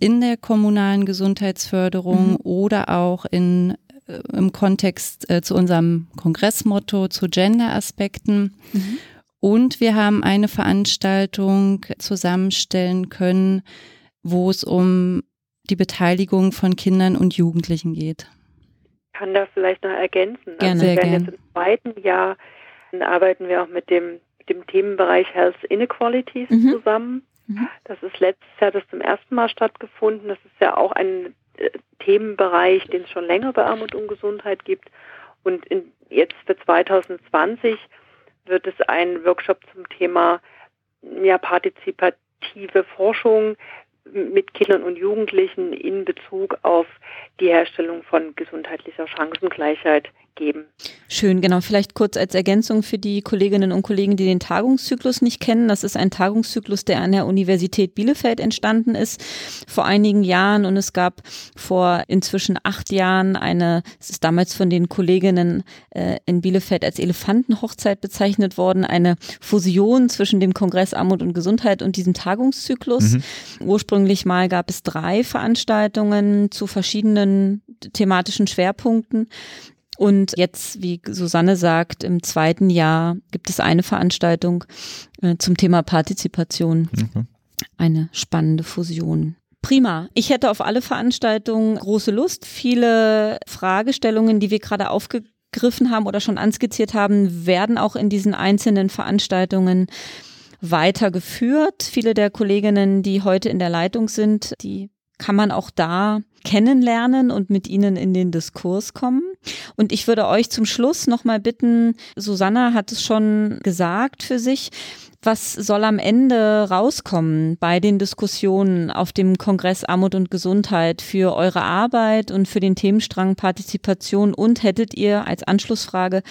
in der kommunalen Gesundheitsförderung mhm. oder auch in äh, im Kontext äh, zu unserem Kongressmotto zu Gender-Aspekten. Mhm. Und wir haben eine Veranstaltung zusammenstellen können, wo es um die Beteiligung von Kindern und Jugendlichen geht. Ich kann das vielleicht noch ergänzen. Also Gerne, also sehr gerne. Jetzt im zweiten Jahr arbeiten wir auch mit dem, dem Themenbereich Health Inequalities mhm. zusammen. Mhm. Das ist letztes Jahr das zum ersten Mal stattgefunden. Das ist ja auch ein äh, Themenbereich, den es schon länger bei Armut und Gesundheit gibt. Und in, jetzt für 2020 wird es einen Workshop zum Thema ja, partizipative Forschung mit Kindern und Jugendlichen in Bezug auf die Herstellung von gesundheitlicher Chancengleichheit geben. Schön, genau. Vielleicht kurz als Ergänzung für die Kolleginnen und Kollegen, die den Tagungszyklus nicht kennen. Das ist ein Tagungszyklus, der an der Universität Bielefeld entstanden ist vor einigen Jahren und es gab vor inzwischen acht Jahren eine, es ist damals von den Kolleginnen äh, in Bielefeld als Elefantenhochzeit bezeichnet worden, eine Fusion zwischen dem Kongress Armut und Gesundheit und diesem Tagungszyklus. Mhm. Ursprünglich mal gab es drei Veranstaltungen zu verschiedenen thematischen Schwerpunkten. Und jetzt, wie Susanne sagt, im zweiten Jahr gibt es eine Veranstaltung äh, zum Thema Partizipation. Mhm. Eine spannende Fusion. Prima. Ich hätte auf alle Veranstaltungen große Lust. Viele Fragestellungen, die wir gerade aufgegriffen haben oder schon anskizziert haben, werden auch in diesen einzelnen Veranstaltungen weitergeführt. Viele der Kolleginnen, die heute in der Leitung sind, die kann man auch da kennenlernen und mit ihnen in den Diskurs kommen. Und ich würde euch zum Schluss nochmal bitten, Susanna hat es schon gesagt für sich, was soll am Ende rauskommen bei den Diskussionen auf dem Kongress Armut und Gesundheit für eure Arbeit und für den Themenstrang Partizipation? Und hättet ihr als Anschlussfrage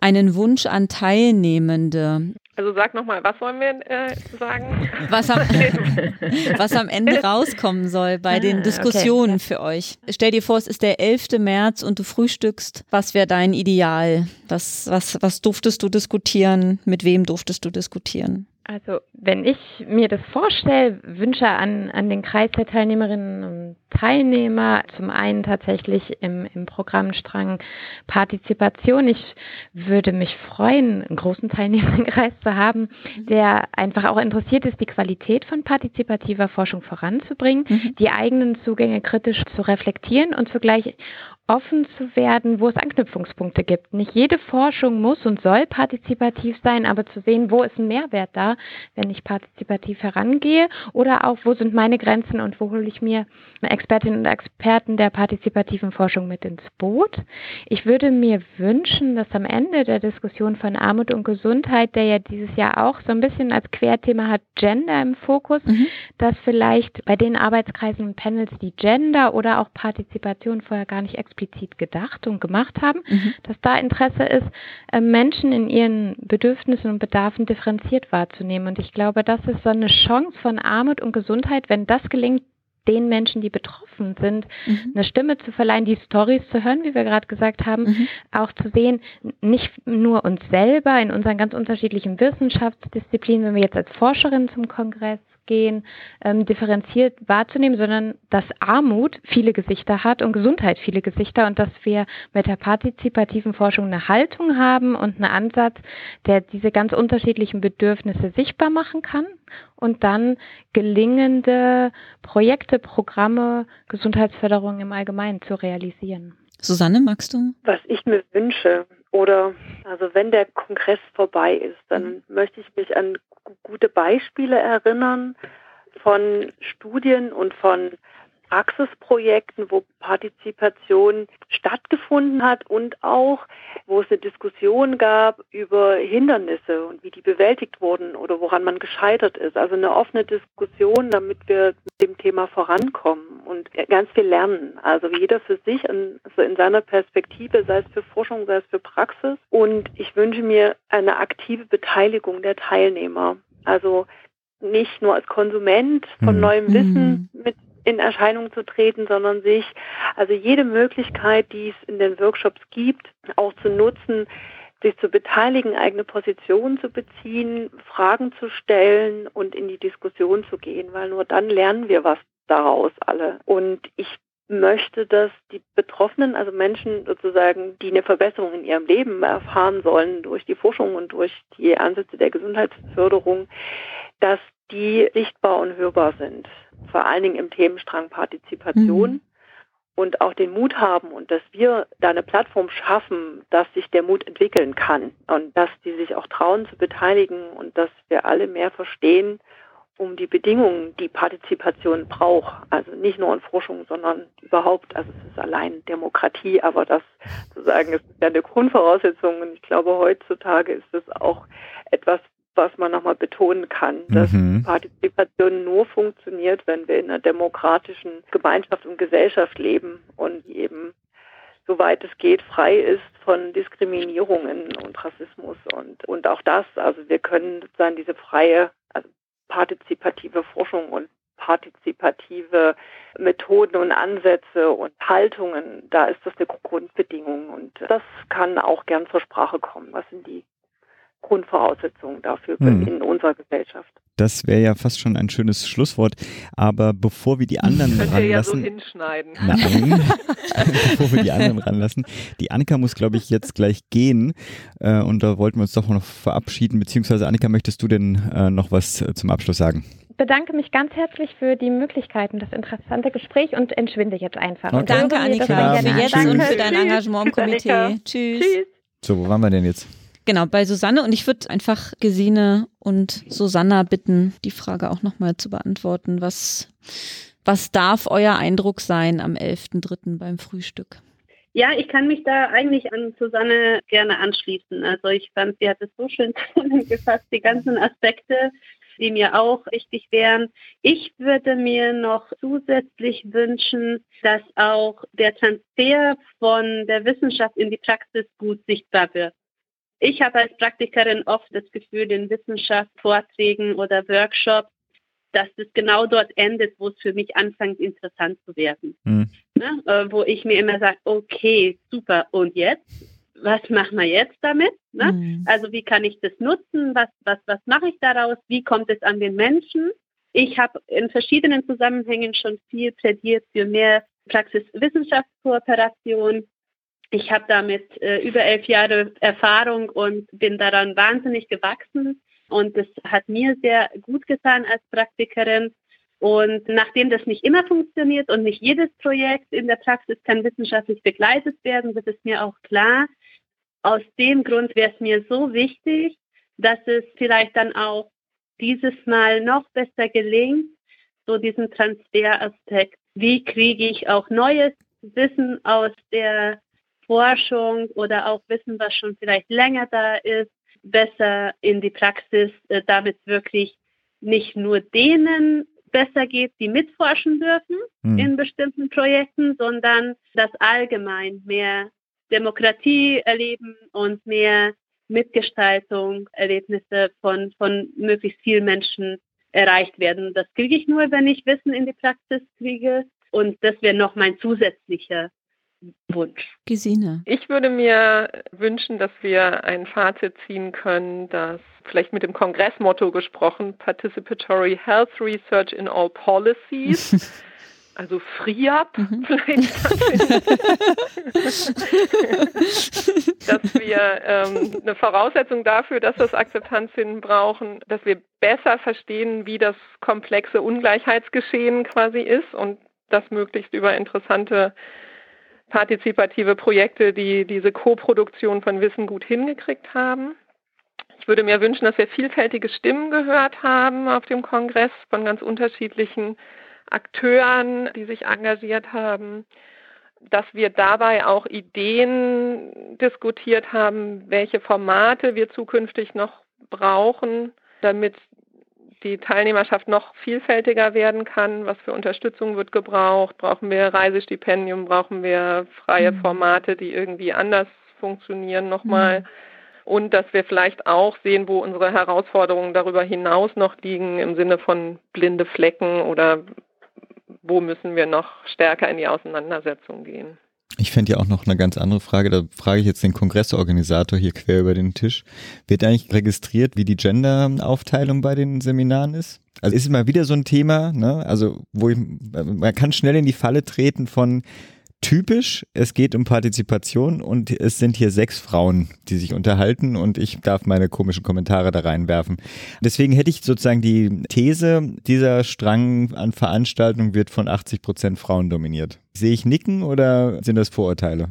einen Wunsch an Teilnehmende? Also sag nochmal, was wollen wir äh, sagen? Was am, was am Ende rauskommen soll bei den ah, Diskussionen okay. für euch. Stell dir vor, es ist der 11. März und du frühstückst. Was wäre dein Ideal? Was, was, was durftest du diskutieren? Mit wem durftest du diskutieren? Also wenn ich mir das vorstelle, Wünsche an, an den Kreis der Teilnehmerinnen und Teilnehmer, zum einen tatsächlich im, im Programmstrang Partizipation. Ich würde mich freuen, einen großen Teilnehmerkreis zu haben, mhm. der einfach auch interessiert ist, die Qualität von partizipativer Forschung voranzubringen, mhm. die eigenen Zugänge kritisch zu reflektieren und zugleich offen zu werden, wo es Anknüpfungspunkte gibt. Nicht jede Forschung muss und soll partizipativ sein, aber zu sehen, wo ist ein Mehrwert da, wenn ich partizipativ herangehe oder auch, wo sind meine Grenzen und wo hole ich mir Expertinnen und Experten der partizipativen Forschung mit ins Boot. Ich würde mir wünschen, dass am Ende der Diskussion von Armut und Gesundheit, der ja dieses Jahr auch so ein bisschen als Querthema hat, Gender im Fokus, mhm. dass vielleicht bei den Arbeitskreisen und Panels, die Gender oder auch Partizipation vorher gar nicht explizit gedacht und gemacht haben, mhm. dass da Interesse ist, äh, Menschen in ihren Bedürfnissen und Bedarfen differenziert wahrzunehmen. Und ich glaube, das ist so eine Chance von Armut und Gesundheit, wenn das gelingt, den Menschen, die betroffen sind, mhm. eine Stimme zu verleihen, die Stories zu hören, wie wir gerade gesagt haben, mhm. auch zu sehen, nicht nur uns selber in unseren ganz unterschiedlichen Wissenschaftsdisziplinen, wenn wir jetzt als Forscherin zum Kongress gehen, ähm, differenziert wahrzunehmen, sondern dass Armut viele Gesichter hat und Gesundheit viele Gesichter und dass wir mit der partizipativen Forschung eine Haltung haben und einen Ansatz, der diese ganz unterschiedlichen Bedürfnisse sichtbar machen kann und dann gelingende Projekte, Programme, Gesundheitsförderung im Allgemeinen zu realisieren. Susanne, magst du? Was ich mir wünsche, oder also wenn der Kongress vorbei ist, dann mhm. möchte ich mich an gute Beispiele erinnern von Studien und von Praxisprojekten, wo Partizipation stattgefunden hat und auch, wo es eine Diskussion gab über Hindernisse und wie die bewältigt wurden oder woran man gescheitert ist. Also eine offene Diskussion, damit wir mit dem Thema vorankommen und ganz viel lernen. Also jeder für sich in, also in seiner Perspektive, sei es für Forschung, sei es für Praxis. Und ich wünsche mir eine aktive Beteiligung der Teilnehmer. Also nicht nur als Konsument von mhm. neuem Wissen mhm. mit in Erscheinung zu treten, sondern sich also jede Möglichkeit, die es in den Workshops gibt, auch zu nutzen, sich zu beteiligen, eigene Positionen zu beziehen, Fragen zu stellen und in die Diskussion zu gehen, weil nur dann lernen wir was daraus alle. Und ich möchte, dass die Betroffenen, also Menschen sozusagen, die eine Verbesserung in ihrem Leben erfahren sollen durch die Forschung und durch die Ansätze der Gesundheitsförderung, dass die sichtbar und hörbar sind. Vor allen Dingen im Themenstrang Partizipation. Mhm. Und auch den Mut haben und dass wir da eine Plattform schaffen, dass sich der Mut entwickeln kann und dass die sich auch trauen zu beteiligen und dass wir alle mehr verstehen, um die Bedingungen, die Partizipation braucht. Also nicht nur in Forschung, sondern überhaupt. Also es ist allein Demokratie, aber das sozusagen ist ja eine Grundvoraussetzung. Und ich glaube, heutzutage ist es auch etwas, was man nochmal betonen kann, dass mhm. Partizipation nur funktioniert, wenn wir in einer demokratischen Gemeinschaft und Gesellschaft leben und eben soweit es geht, frei ist von Diskriminierungen und Rassismus und, und auch das, also wir können sozusagen diese freie, also partizipative Forschung und partizipative Methoden und Ansätze und Haltungen, da ist das eine Grundbedingung und das kann auch gern zur Sprache kommen. Was sind die Grundvoraussetzungen dafür hm. in unserer Gesellschaft? Das wäre ja fast schon ein schönes Schlusswort. Aber bevor wir die anderen Könnt ranlassen. ja so hinschneiden. Nein, bevor wir die anderen ranlassen. Die Annika muss, glaube ich, jetzt gleich gehen. Äh, und da wollten wir uns doch noch verabschieden. Beziehungsweise, Annika, möchtest du denn äh, noch was äh, zum Abschluss sagen? Ich bedanke mich ganz herzlich für die Möglichkeiten, das interessante Gespräch und entschwinde jetzt einfach. Okay. Danke, Annika, für jetzt und für dein Engagement im Komitee. Tschüss. Tschüss. So, wo waren wir denn jetzt? Genau, bei Susanne. Und ich würde einfach Gesine und Susanna bitten, die Frage auch nochmal zu beantworten. Was, was darf euer Eindruck sein am 11.3. beim Frühstück? Ja, ich kann mich da eigentlich an Susanne gerne anschließen. Also ich fand, sie hat es so schön zusammengefasst, die ganzen Aspekte, die mir auch wichtig wären. Ich würde mir noch zusätzlich wünschen, dass auch der Transfer von der Wissenschaft in die Praxis gut sichtbar wird. Ich habe als Praktikerin oft das Gefühl, in Wissenschaftsvorträgen oder Workshops, dass es genau dort endet, wo es für mich anfängt, interessant zu werden. Mhm. Ne? Äh, wo ich mir immer sage, okay, super, und jetzt? Was machen wir jetzt damit? Ne? Mhm. Also wie kann ich das nutzen? Was, was, was mache ich daraus? Wie kommt es an den Menschen? Ich habe in verschiedenen Zusammenhängen schon viel plädiert für mehr Praxis-Wissenschaftskooperation. Ich habe damit äh, über elf Jahre Erfahrung und bin daran wahnsinnig gewachsen. Und das hat mir sehr gut getan als Praktikerin. Und nachdem das nicht immer funktioniert und nicht jedes Projekt in der Praxis kann wissenschaftlich begleitet werden, wird es mir auch klar, aus dem Grund wäre es mir so wichtig, dass es vielleicht dann auch dieses Mal noch besser gelingt, so diesen Transferaspekt. Wie kriege ich auch neues Wissen aus der Forschung oder auch Wissen, was schon vielleicht länger da ist, besser in die Praxis, äh, damit wirklich nicht nur denen besser geht, die mitforschen dürfen mhm. in bestimmten Projekten, sondern dass allgemein mehr Demokratie erleben und mehr Mitgestaltung, Erlebnisse von, von möglichst vielen Menschen erreicht werden. Das kriege ich nur, wenn ich Wissen in die Praxis kriege. Und das wäre noch mein zusätzlicher Wunsch. Gesine. Ich würde mir wünschen, dass wir ein Fazit ziehen können, das vielleicht mit dem Kongressmotto gesprochen, Participatory Health Research in All Policies. Also FRIAP mhm. vielleicht. dass wir ähm, eine Voraussetzung dafür, dass wir Akzeptanz finden brauchen, dass wir besser verstehen, wie das komplexe Ungleichheitsgeschehen quasi ist und das möglichst über interessante partizipative Projekte, die diese Co-Produktion von Wissen gut hingekriegt haben. Ich würde mir wünschen, dass wir vielfältige Stimmen gehört haben auf dem Kongress von ganz unterschiedlichen Akteuren, die sich engagiert haben, dass wir dabei auch Ideen diskutiert haben, welche Formate wir zukünftig noch brauchen, damit die Teilnehmerschaft noch vielfältiger werden kann. Was für Unterstützung wird gebraucht? Brauchen wir Reisestipendium? Brauchen wir freie mhm. Formate, die irgendwie anders funktionieren nochmal? Mhm. Und dass wir vielleicht auch sehen, wo unsere Herausforderungen darüber hinaus noch liegen im Sinne von blinde Flecken oder wo müssen wir noch stärker in die Auseinandersetzung gehen. Ich fände ja auch noch eine ganz andere Frage, da frage ich jetzt den Kongressorganisator hier quer über den Tisch. Wird eigentlich registriert, wie die Gender-Aufteilung bei den Seminaren ist? Also ist immer wieder so ein Thema, ne? Also wo ich, man kann schnell in die Falle treten von typisch, es geht um Partizipation und es sind hier sechs Frauen, die sich unterhalten und ich darf meine komischen Kommentare da reinwerfen. Deswegen hätte ich sozusagen die These, dieser Strang an Veranstaltungen wird von 80 Prozent Frauen dominiert. Sehe ich nicken oder sind das Vorurteile?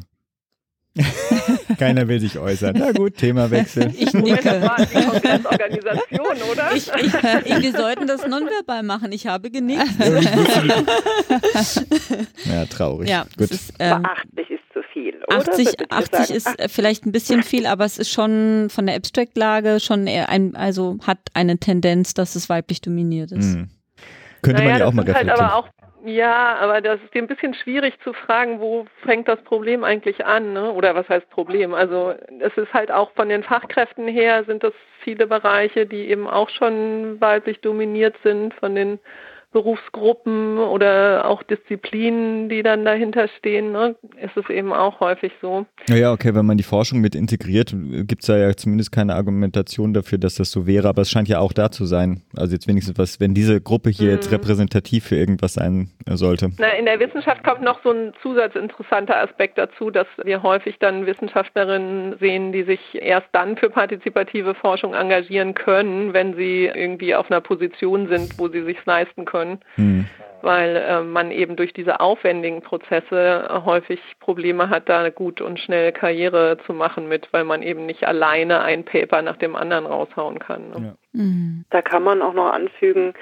Keiner will sich äußern. Na gut, Themawechsel. Ich nicke. Das war die Organisation, oder? Ich, ich, ich, wir sollten das nonverbal machen. Ich habe genickt. ja, traurig. Ja, gut. Ist, ähm, 80 ist zu viel, oder? 80, 80 ist 80. vielleicht ein bisschen viel, aber es ist schon von der Abstract-Lage schon eher ein, also hat eine Tendenz, dass es weiblich dominiert ist. Hm. Könnte naja, man ja auch mal reflektieren. Halt aber auch ja, aber das ist ein bisschen schwierig zu fragen, wo fängt das Problem eigentlich an, ne? oder was heißt Problem? Also es ist halt auch von den Fachkräften her sind das viele Bereiche, die eben auch schon weiblich dominiert sind von den Berufsgruppen oder auch Disziplinen, die dann dahinter stehen, ne, ist es eben auch häufig so. Ja, okay, wenn man die Forschung mit integriert, gibt es da ja zumindest keine Argumentation dafür, dass das so wäre, aber es scheint ja auch da zu sein. Also jetzt wenigstens was, wenn diese Gruppe hier mhm. jetzt repräsentativ für irgendwas sein sollte. Na, in der Wissenschaft kommt noch so ein zusatzinteressanter Aspekt dazu, dass wir häufig dann Wissenschaftlerinnen sehen, die sich erst dann für partizipative Forschung engagieren können, wenn sie irgendwie auf einer Position sind, wo sie sich leisten können können, mhm. weil äh, man eben durch diese aufwendigen Prozesse äh, häufig Probleme hat, da gut und schnell Karriere zu machen mit, weil man eben nicht alleine ein Paper nach dem anderen raushauen kann. Ne? Ja. Mhm. Da kann man auch noch anfügen,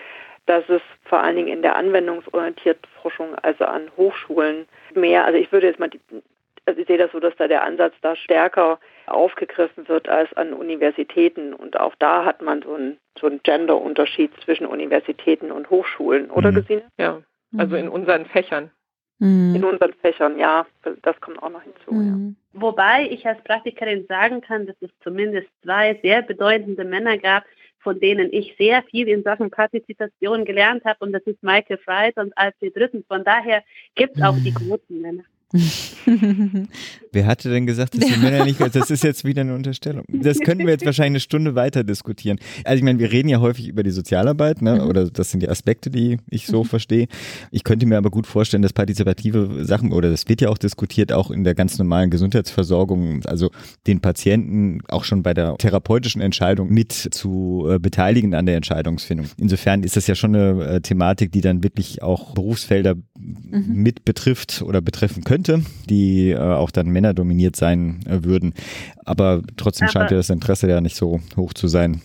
dass es vor allen Dingen in der anwendungsorientierten Forschung, also an Hochschulen, mehr, also ich würde jetzt mal die, also ich sehe das so, dass da der Ansatz da stärker aufgegriffen wird als an Universitäten. Und auch da hat man so einen, so einen Gender-Unterschied zwischen Universitäten und Hochschulen, oder mhm. Gesine? Ja, also in unseren Fächern. Mhm. In unseren Fächern, ja, das kommt auch noch hinzu. Mhm. Ja. Wobei ich als Praktikerin sagen kann, dass es zumindest zwei sehr bedeutende Männer gab, von denen ich sehr viel in Sachen Partizipation gelernt habe. Und das ist Michael Fried und Alfred Rütten. Von daher gibt es auch die guten 嗯哼哼哼哼 Wer hatte denn gesagt, dass die Männer nicht, das ist jetzt wieder eine Unterstellung. Das könnten wir jetzt wahrscheinlich eine Stunde weiter diskutieren. Also ich meine, wir reden ja häufig über die Sozialarbeit, ne? Mhm. oder das sind die Aspekte, die ich so mhm. verstehe. Ich könnte mir aber gut vorstellen, dass partizipative Sachen, oder das wird ja auch diskutiert, auch in der ganz normalen Gesundheitsversorgung, also den Patienten auch schon bei der therapeutischen Entscheidung mit zu äh, beteiligen an der Entscheidungsfindung. Insofern ist das ja schon eine äh, Thematik, die dann wirklich auch Berufsfelder mhm. mit betrifft oder betreffen könnte die äh, auch dann männerdominiert sein äh, würden. Aber trotzdem Aber scheint ja das Interesse ja nicht so hoch zu sein.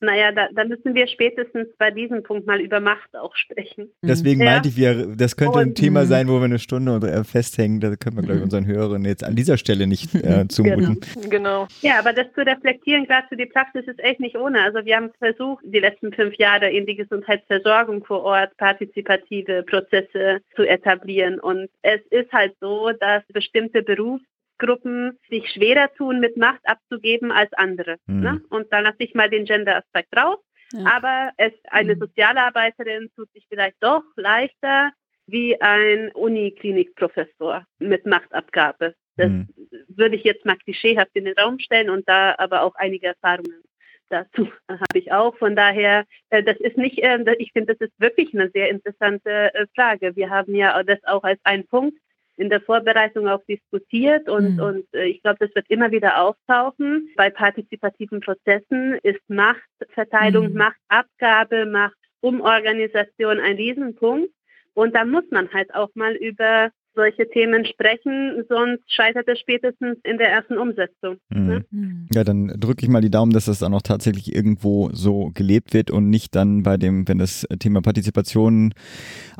Naja, da, da müssen wir spätestens bei diesem Punkt mal über Macht auch sprechen. Deswegen ja. meinte ich, wir, das könnte ein Thema sein, wo wir eine Stunde äh, festhängen. Da können wir, glaube ich, unseren Hörern jetzt an dieser Stelle nicht äh, zumuten. Genau. genau. Ja, aber das zu reflektieren, gerade für die Praxis, ist echt nicht ohne. Also wir haben versucht, die letzten fünf Jahre in die Gesundheitsversorgung vor Ort partizipative Prozesse zu etablieren. Und es ist halt so, dass bestimmte Berufs Gruppen sich schwerer tun, mit Macht abzugeben als andere. Mhm. Ne? Und da lasse ich mal den Gender-Aspekt raus. Ja. Aber es, eine mhm. Sozialarbeiterin tut sich vielleicht doch leichter wie ein Uniklinikprofessor mit Machtabgabe. Das mhm. würde ich jetzt mal klischeehaft in den Raum stellen und da aber auch einige Erfahrungen dazu habe ich auch. Von daher, äh, das ist nicht, äh, ich finde, das ist wirklich eine sehr interessante äh, Frage. Wir haben ja das auch als einen Punkt in der Vorbereitung auch diskutiert und, mhm. und äh, ich glaube, das wird immer wieder auftauchen. Bei partizipativen Prozessen ist Machtverteilung, mhm. Machtabgabe, Machtumorganisation ein Riesenpunkt. Und da muss man halt auch mal über solche Themen sprechen, sonst scheitert es spätestens in der ersten Umsetzung. Mhm. Ne? Ja, dann drücke ich mal die Daumen, dass das dann auch tatsächlich irgendwo so gelebt wird und nicht dann bei dem, wenn das Thema Partizipation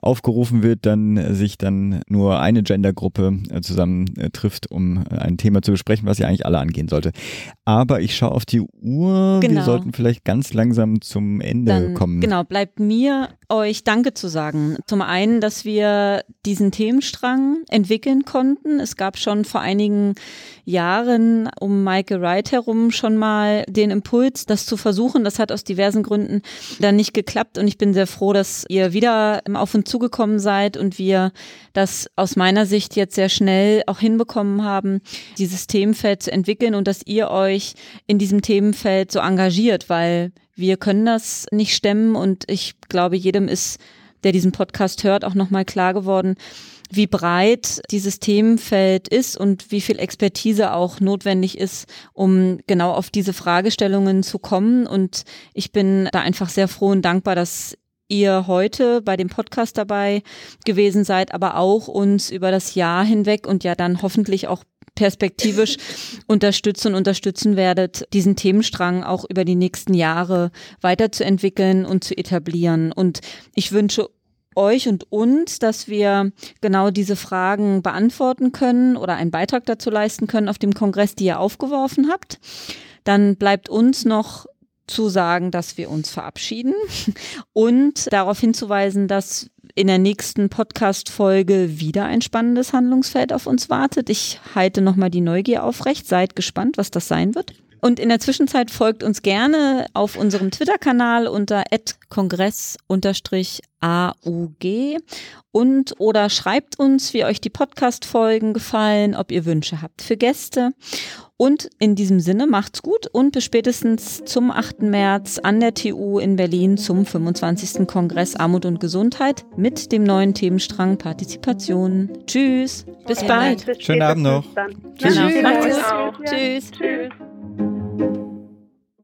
aufgerufen wird, dann sich dann nur eine Gendergruppe äh, zusammen äh, trifft, um ein Thema zu besprechen, was ja eigentlich alle angehen sollte. Aber ich schaue auf die Uhr. Wir Genau. sollten vielleicht ganz langsam zum Ende Dann, kommen. genau, bleibt mir euch Danke zu sagen. Zum einen, dass wir diesen Themenstrang entwickeln konnten. Es gab schon vor einigen Jahren um Michael Wright herum schon mal den Impuls, das zu versuchen. Das hat aus diversen Gründen dann nicht geklappt und ich bin sehr froh, dass ihr wieder auf uns zugekommen seid und wir das aus meiner Sicht jetzt sehr schnell auch hinbekommen haben, dieses Themenfeld zu entwickeln und dass ihr euch in diesem Themenfeld so engagiert, weil wir können das nicht stemmen und ich glaube, jedem ist, der diesen Podcast hört, auch nochmal klar geworden, wie breit dieses Themenfeld ist und wie viel Expertise auch notwendig ist, um genau auf diese Fragestellungen zu kommen. Und ich bin da einfach sehr froh und dankbar, dass ihr heute bei dem Podcast dabei gewesen seid, aber auch uns über das Jahr hinweg und ja dann hoffentlich auch perspektivisch unterstützen und unterstützen werdet, diesen Themenstrang auch über die nächsten Jahre weiterzuentwickeln und zu etablieren. Und ich wünsche euch und uns, dass wir genau diese Fragen beantworten können oder einen Beitrag dazu leisten können auf dem Kongress, die ihr aufgeworfen habt. Dann bleibt uns noch zu sagen, dass wir uns verabschieden und darauf hinzuweisen, dass in der nächsten Podcast-Folge wieder ein spannendes Handlungsfeld auf uns wartet. Ich halte nochmal die Neugier aufrecht. Seid gespannt, was das sein wird. Und in der Zwischenzeit folgt uns gerne auf unserem Twitter-Kanal unter kongress-aug und oder schreibt uns, wie euch die Podcast-Folgen gefallen, ob ihr Wünsche habt für Gäste. Und in diesem Sinne macht's gut und bis spätestens zum 8. März an der TU in Berlin zum 25. Kongress Armut und Gesundheit mit dem neuen Themenstrang Partizipation. Tschüss, bis Vielen bald. Bis Schönen Abend noch. Tschüss. Genau. Tschüss. Ja. Tschüss. Tschüss. Thank you.